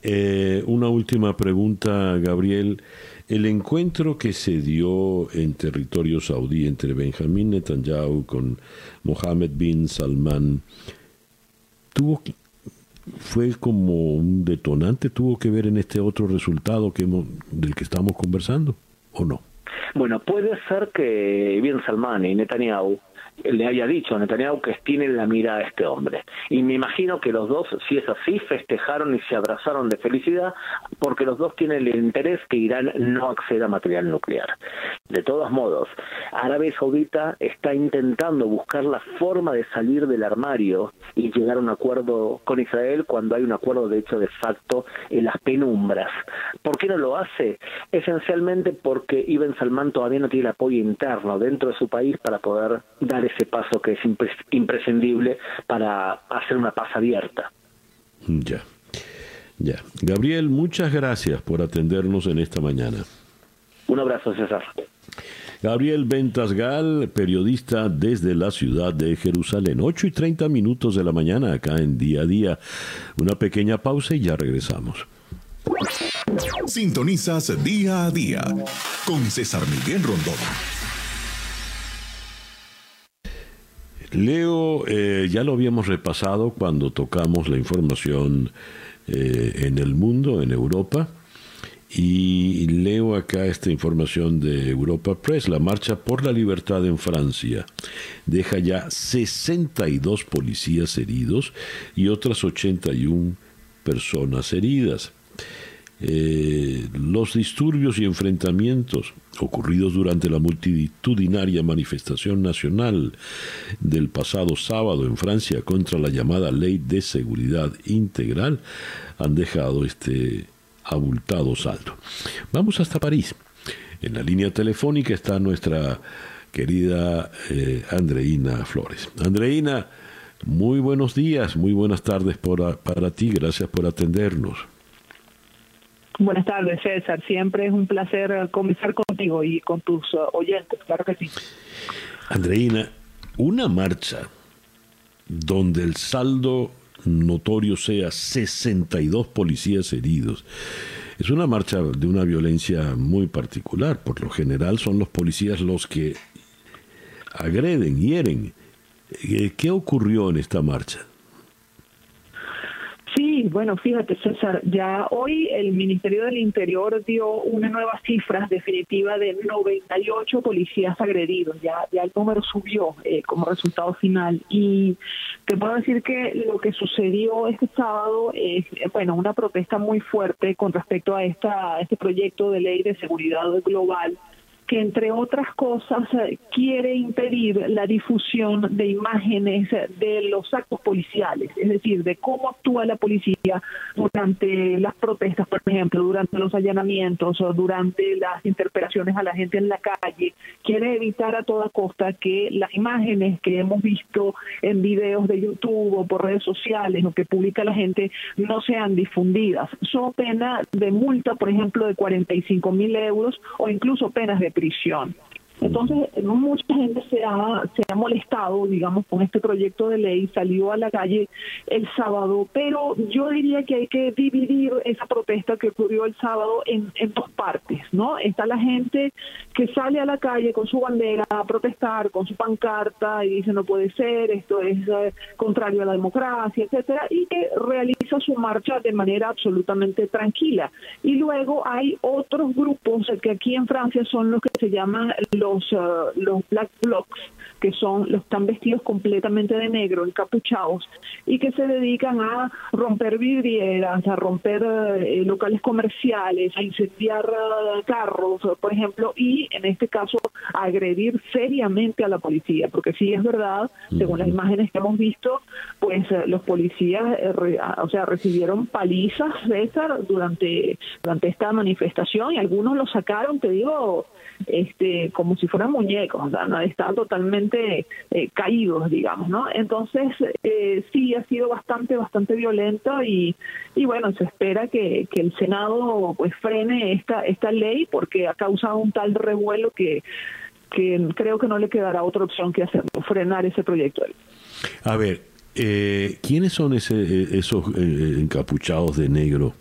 Eh, una última pregunta, Gabriel. El encuentro que se dio en territorio saudí entre Benjamín Netanyahu con Mohammed bin Salman, tuvo fue como un detonante, tuvo que ver en este otro resultado que del que estamos conversando, ¿o no? Bueno, puede ser que bin Salman y Netanyahu le haya dicho a Netanyahu que tiene la mira a este hombre. Y me imagino que los dos, si es así, festejaron y se abrazaron de felicidad porque los dos tienen el interés que Irán no acceda a material nuclear. De todos modos, Arabia Saudita está intentando buscar la forma de salir del armario y llegar a un acuerdo con Israel cuando hay un acuerdo de hecho de facto en las penumbras. ¿Por qué no lo hace? Esencialmente porque Ibn Salman todavía no tiene el apoyo interno dentro de su país para poder dar ese paso que es imprescindible para hacer una paz abierta. Ya, ya. Gabriel, muchas gracias por atendernos en esta mañana. Un abrazo, César. Gabriel Ventasgal, periodista desde la ciudad de Jerusalén. 8 y 30 minutos de la mañana acá en Día a Día. Una pequeña pausa y ya regresamos. Sintonizas Día a Día con César Miguel Rondón. Leo, eh, ya lo habíamos repasado cuando tocamos la información eh, en el mundo, en Europa, y leo acá esta información de Europa Press. La marcha por la libertad en Francia deja ya 62 policías heridos y otras 81 personas heridas. Eh, los disturbios y enfrentamientos ocurridos durante la multitudinaria manifestación nacional del pasado sábado en Francia contra la llamada Ley de Seguridad Integral han dejado este abultado saldo. Vamos hasta París. En la línea telefónica está nuestra querida eh, Andreina Flores. Andreina, muy buenos días, muy buenas tardes para ti, gracias por atendernos. Buenas tardes, César. Siempre es un placer conversar contigo y con tus uh, oyentes, claro que sí. Andreina, una marcha donde el saldo notorio sea 62 policías heridos Es una marcha de una violencia muy particular. Por lo general son los policías los que agreden, hieren. Eh, ¿Qué ocurrió en esta marcha? Sí, bueno, fíjate, César, ya hoy el Ministerio del Interior dio una nueva cifra definitiva de 98 policías agredidos. Ya, ya el número subió eh, como resultado final. Y te puedo decir que lo que sucedió este sábado es, bueno, una protesta muy fuerte con respecto a esta, este proyecto de ley de seguridad global que entre otras cosas quiere impedir la difusión de imágenes de los actos policiales, es decir, de cómo actúa la policía durante las protestas, por ejemplo, durante los allanamientos o durante las interpelaciones a la gente en la calle. Quiere evitar a toda costa que las imágenes que hemos visto en videos de YouTube o por redes sociales o que publica la gente no sean difundidas. Son pena de multa, por ejemplo, de 45 mil euros o incluso penas de prisión. Entonces, mucha gente se ha, se ha molestado, digamos, con este proyecto de ley, salió a la calle el sábado, pero yo diría que hay que dividir esa protesta que ocurrió el sábado en, en dos partes, ¿no? Está la gente que sale a la calle con su bandera a protestar, con su pancarta y dice no puede ser, esto es eh, contrario a la democracia, etcétera, y que realiza su marcha de manera absolutamente tranquila. Y luego hay otros grupos que aquí en Francia son los que se llaman los los, uh, los black blocs, que son los están vestidos completamente de negro, encapuchados, y que se dedican a romper vidrieras, a romper uh, locales comerciales, a incendiar uh, carros, por ejemplo, y en este caso a agredir seriamente a la policía, porque sí es verdad, según las imágenes que hemos visto, pues los policías, eh, o sea, recibieron palizas, César, durante, durante esta manifestación y algunos los sacaron, te digo, este, como si fueran muñecos, o sea, ¿no? estaban totalmente eh, caídos, digamos, ¿no? Entonces, eh, sí ha sido bastante, bastante violento y, y bueno, se espera que, el Senado pues frene esta, esta ley porque ha causado un tal revuelo que, creo que no le quedará otra opción que hacerlo, frenar ese proyecto. A ver, eh, ¿quiénes son ese, esos encapuchados de negro?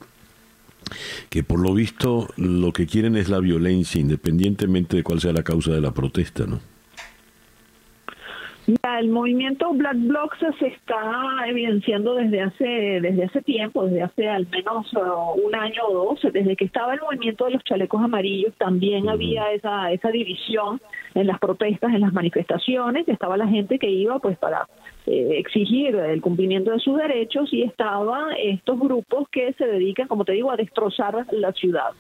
Que por lo visto lo que quieren es la violencia, independientemente de cuál sea la causa de la protesta, ¿no? El movimiento Black Blocs se está evidenciando desde hace desde hace tiempo, desde hace al menos uh, un año o dos, desde que estaba el movimiento de los chalecos amarillos, también había esa esa división en las protestas, en las manifestaciones, estaba la gente que iba pues para eh, exigir el cumplimiento de sus derechos y estaban estos grupos que se dedican, como te digo, a destrozar la ciudad.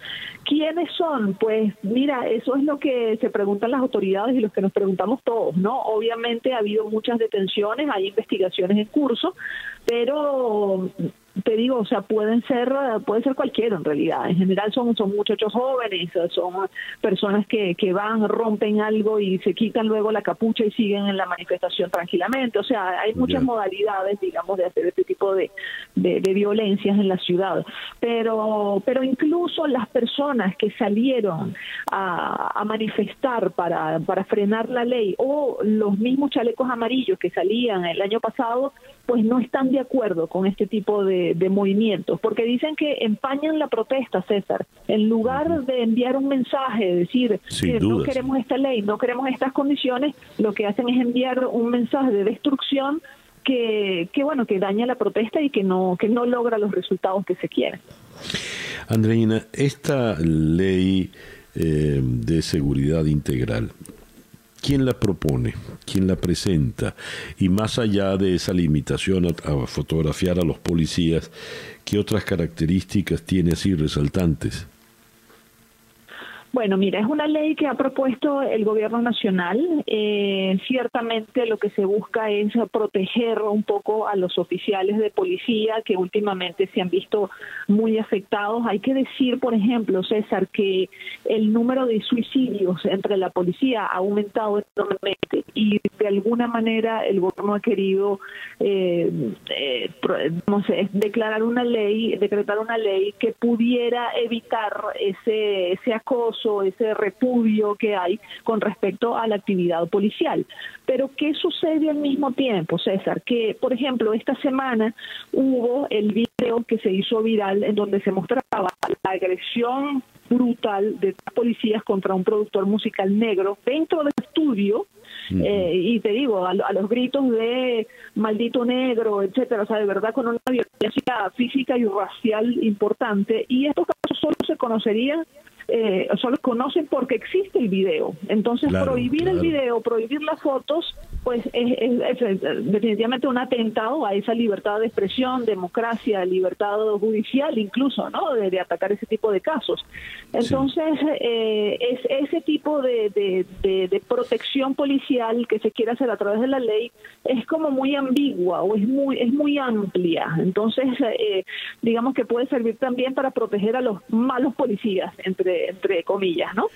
¿Quiénes son? Pues mira, eso es lo que se preguntan las autoridades y los que nos preguntamos todos, ¿no? Obviamente ha habido muchas detenciones, hay investigaciones en curso, pero te digo, o sea, pueden ser, puede ser cualquiera en realidad. En general son, son muchachos jóvenes, son personas que, que van, rompen algo y se quitan luego la capucha y siguen en la manifestación tranquilamente. O sea, hay muchas modalidades, digamos, de hacer este tipo de, de, violencias en la ciudad. Pero, pero incluso las personas que salieron a, a manifestar para, para frenar la ley o los mismos chalecos amarillos que salían el año pasado, pues no están de acuerdo con este tipo de, movimientos, porque dicen que empañan la protesta, César. En lugar de enviar un mensaje, decir que no queremos esta ley, no queremos estas condiciones, lo que hacen es enviar un mensaje de destrucción que, que bueno, que daña la protesta y que no, que no logra los resultados que se quieren. Andreina, esta ley eh, de seguridad integral quién la propone, quién la presenta, y más allá de esa limitación a, fotografiar a los policías, ¿qué otras características tiene así resaltantes? Bueno, mira, es una ley que ha propuesto el gobierno nacional. Eh, ciertamente lo que se busca es proteger un poco a los oficiales de policía que últimamente se han visto muy afectados. Hay que decir, por ejemplo, César, que el número de suicidios entre la policía ha aumentado enormemente y de alguna manera el gobierno ha querido eh, eh, declarar una ley, decretar una ley que pudiera evitar ese, ese acoso ese repudio que hay con respecto a la actividad policial. Pero ¿qué sucede al mismo tiempo, César? Que, por ejemplo, esta semana hubo el video que se hizo viral en donde se mostraba la agresión brutal de policías contra un productor musical negro dentro del estudio eh, y te digo, a, los gritos de maldito negro, etcétera, o sea, de verdad con una violencia física y racial importante. Y estos casos solo se conocerían eh, solo conocen porque existe el video. Entonces, prohibir el video, prohibir las fotos, pues es, definitivamente un atentado a esa libertad de expresión, democracia, libertad judicial incluso, ¿no? De, atacar ese tipo de casos. Entonces, eh, es ese tipo de, de, protección policial que se quiere hacer a través de la ley es como muy ambigua o es muy es muy amplia. Entonces, eh, digamos que puede servir también para proteger a los malos policías, entre entre comillas, ¿no?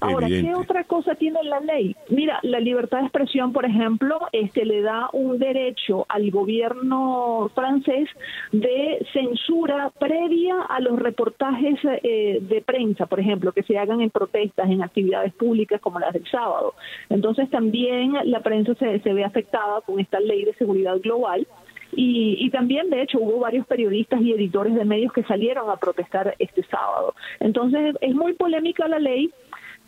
Ahora, ¿qué otra cosa tiene la ley? Mira, la libertad de expresión, por ejemplo, este le da un derecho al gobierno francés de censura previa a los reportajes eh, de prensa, por ejemplo, que se hagan en protestas, en actividades públicas como las del sábado. Entonces también la prensa se, se ve afectada con esta ley de seguridad global y, también, de hecho, hubo varios periodistas y editores de medios que salieron a protestar este sábado. Entonces, es muy polémica la ley.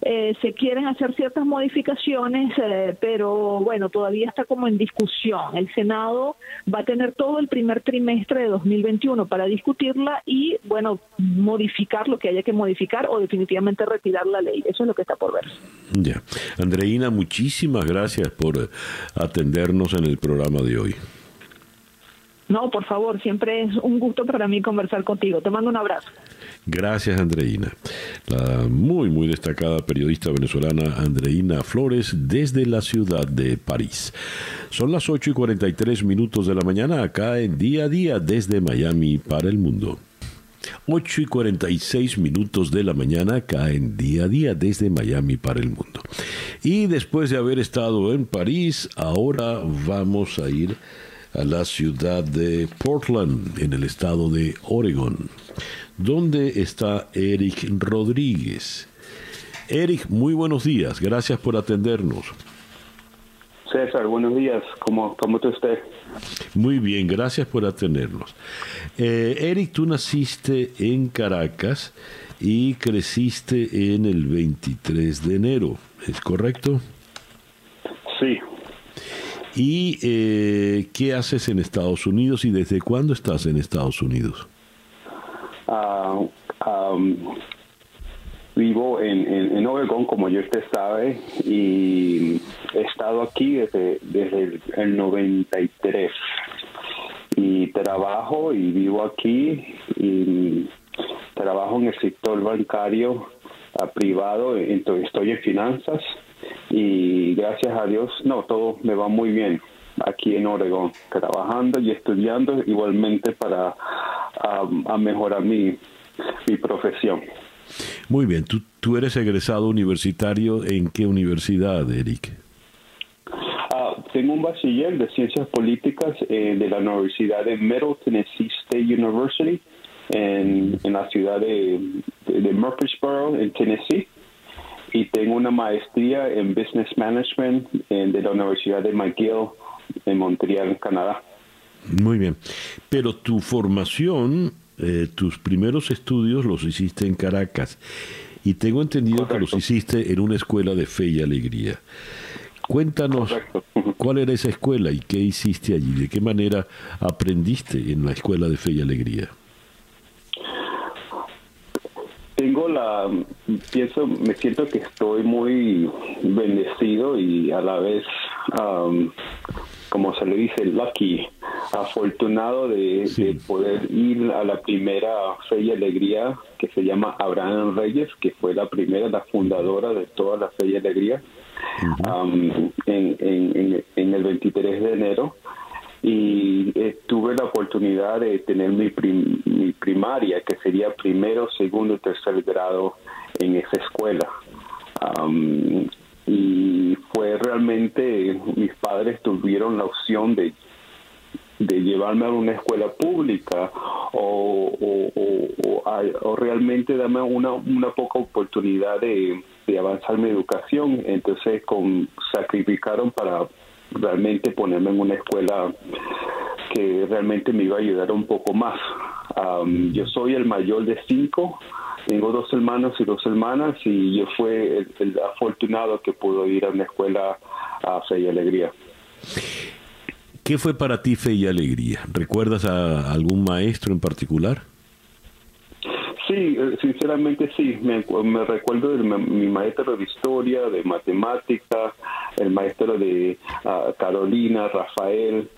Eh, se quieren hacer ciertas modificaciones, eh, pero bueno, todavía está como en discusión. El Senado va a tener todo el primer trimestre de 2021 para discutirla y, bueno, modificar lo que haya que modificar o definitivamente retirar la ley. Eso es lo que está por ver. Ya. Andreina, muchísimas gracias por atendernos en el programa de hoy. No, por favor, siempre es un gusto para mí conversar contigo. Te mando un abrazo. Gracias, Andreina. La muy, muy destacada periodista venezolana Andreina Flores desde la ciudad de París. Son las 8 y 43 minutos de la mañana acá en día a día desde Miami para el mundo. 8 y 46 minutos de la mañana acá en día a día desde Miami para el mundo. Y después de haber estado en París, ahora vamos a ir a la ciudad de Portland, en el estado de Oregon, donde está Eric Rodríguez. Eric, muy buenos días, gracias por atendernos. César, buenos días, ¿cómo, cómo está usted? Muy bien, gracias por atendernos. Eh, Eric, tú naciste en Caracas y creciste en el 23 de enero, ¿es correcto? Sí, ¿Y eh, qué haces en Estados Unidos y desde cuándo estás en Estados Unidos? Ah, vivo en, en, Oregón, como yo usted sabe, y he estado aquí desde, desde el, 93. Y trabajo y vivo aquí y trabajo en el sector bancario privado, entonces estoy en finanzas y gracias a Dios, no, todo me va muy bien aquí en Oregón, trabajando y estudiando igualmente para a mejorar mi, mi profesión. Muy bien, ¿Tú, tú eres egresado universitario en qué universidad, Eric? Ah, tengo un bachiller de ciencias políticas eh, de la Universidad de Middle Tennessee State University en, en la ciudad de, de Murfreesboro, en Tennessee y tengo una maestría en Business Management de la Universidad de McGill en Montreal, Canadá. Muy bien. Pero tu formación, eh, tus primeros estudios los hiciste en Caracas y tengo entendido que los hiciste en una escuela de fe y alegría. Cuéntanos cuál era esa escuela y qué hiciste allí, de qué manera aprendiste en la escuela de fe y alegría tengo la pienso me siento que estoy muy bendecido y a la vez como se le dice lucky afortunado de, poder ir a la primera fe y alegría que se llama Abraham Reyes que fue la primera la fundadora de toda la fe y alegría. En, en, en el 23 de enero y eh, tuve la oportunidad de tener mi, mi primaria, que sería primero, segundo y tercer grado en esa escuela. y fue realmente, mis padres tuvieron la opción de, de llevarme a una escuela pública o, o, realmente darme una, una poca oportunidad de, de avanzar mi educación. Entonces con, sacrificaron para realmente ponerme en una escuela que realmente me iba a ayudar un poco más yo soy el mayor de cinco, tengo dos hermanos y dos hermanas y yo fui el, afortunado que pudo ir a una escuela a Fe y Alegría. ¿Qué fue para ti Fe y Alegría? ¿Recuerdas a algún maestro en particular? Sí, eh, sinceramente sí. Me, recuerdo de mi, maestro de historia, de matemática, el maestro de ah, Carolina, Rafael,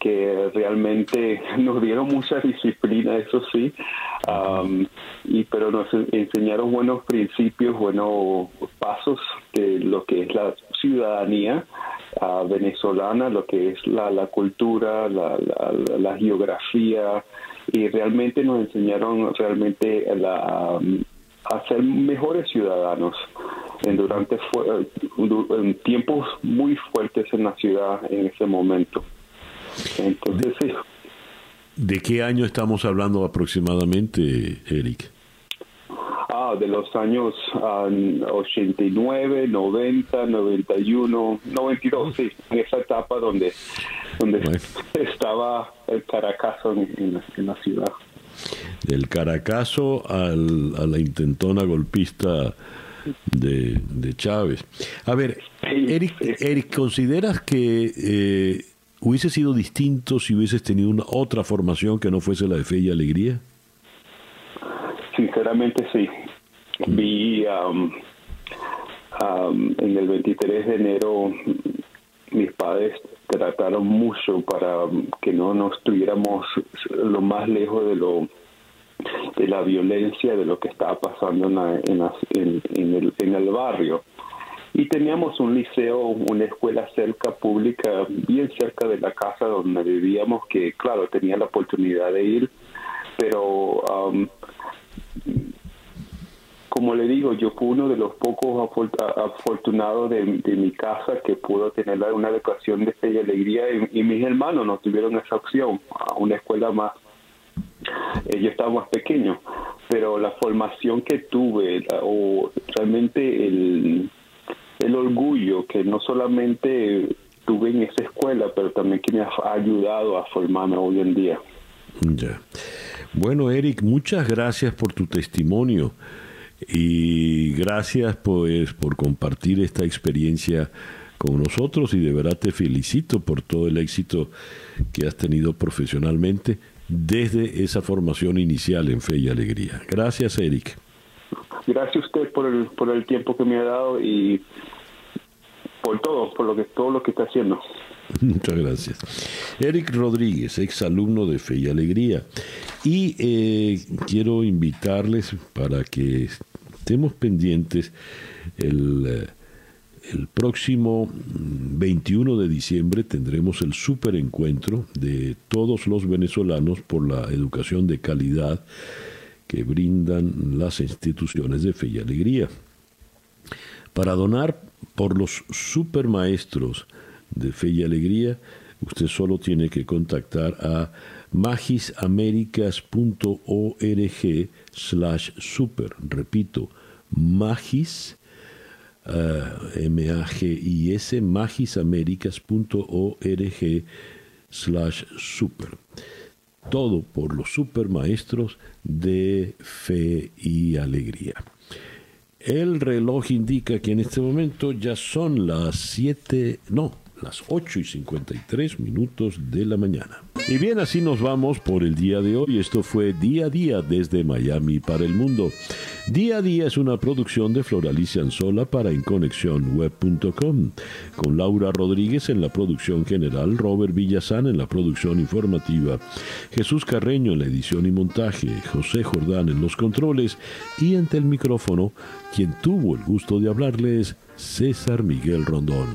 que realmente nos dieron mucha disciplina, eso sí, y pero nos enseñaron buenos principios, buenos pasos de lo que es la ciudadanía ah, venezolana, lo que es la, la cultura, la, la geografía, y realmente nos enseñaron realmente a, ser mejores ciudadanos en durante en tiempos muy fuertes en la ciudad en ese momento. Entonces, sí. ¿De qué año estamos hablando aproximadamente, Eric? Ah, de los años 89, 90, 91, 92, sí, en esa etapa donde, donde estaba el Caracazo en, la, ciudad. Del Caracazo al, a la intentona golpista de, Chávez. A ver, Eric, Eric ¿consideras que eh, hubiese sido distinto si hubieses tenido una otra formación que no fuese la de fe y alegría? Sinceramente sí. Vi um, um, en el 23 de enero mis padres trataron mucho para que no nos estuviéramos lo más lejos de lo de la violencia de lo que estaba pasando en, en, el, en el barrio y teníamos un liceo, una escuela cerca pública, bien cerca de la casa donde vivíamos, que claro, tenía la oportunidad de ir, pero um, como le digo, yo fui uno de los pocos afortunados de, mi casa que pudo tener una educación de fe y alegría y, mis hermanos no tuvieron esa opción a una escuela más. Eh, yo estaba más pequeño, pero la formación que tuve o realmente el, el orgullo que no solamente tuve en esa escuela, pero también que me ha ayudado a formarme hoy en día. Ya. Bueno, Eric, muchas gracias por tu testimonio. Y gracias pues por compartir esta experiencia con nosotros y de verdad te felicito por todo el éxito que has tenido profesionalmente desde esa formación inicial en Fe y Alegría. Gracias, Eric. Gracias a usted por el, por el tiempo que me ha dado y por todo, por lo que todo lo que está haciendo. Muchas gracias. Eric Rodríguez, ex alumno de Fe y Alegría. Y eh, quiero invitarles para que estemos pendientes el, eh, el próximo 21 de diciembre tendremos el super encuentro de todos los venezolanos por la educación de calidad que brindan las instituciones de fe y alegría. Para donar por los supermaestros de Fe y Alegría, usted solo tiene que contactar a magisamericas.org slash super. Repito, magis, uh, M-A-G-I-S, magisamericas.org slash super. Todo por los supermaestros de fe y alegría. El reloj indica que en este momento ya son las 7, no, las 8 y 53 minutos de la mañana. Y bien, así nos vamos por el día de hoy. Esto fue Día a Día desde Miami para el mundo. Día a Día es una producción de Floralicia Anzola para InConexionWeb.com, con Laura Rodríguez en la producción general, Robert Villazán en la producción informativa, Jesús Carreño en la edición y montaje, José Jordán en los controles y ante el micrófono, quien tuvo el gusto de hablarles, César Miguel Rondón.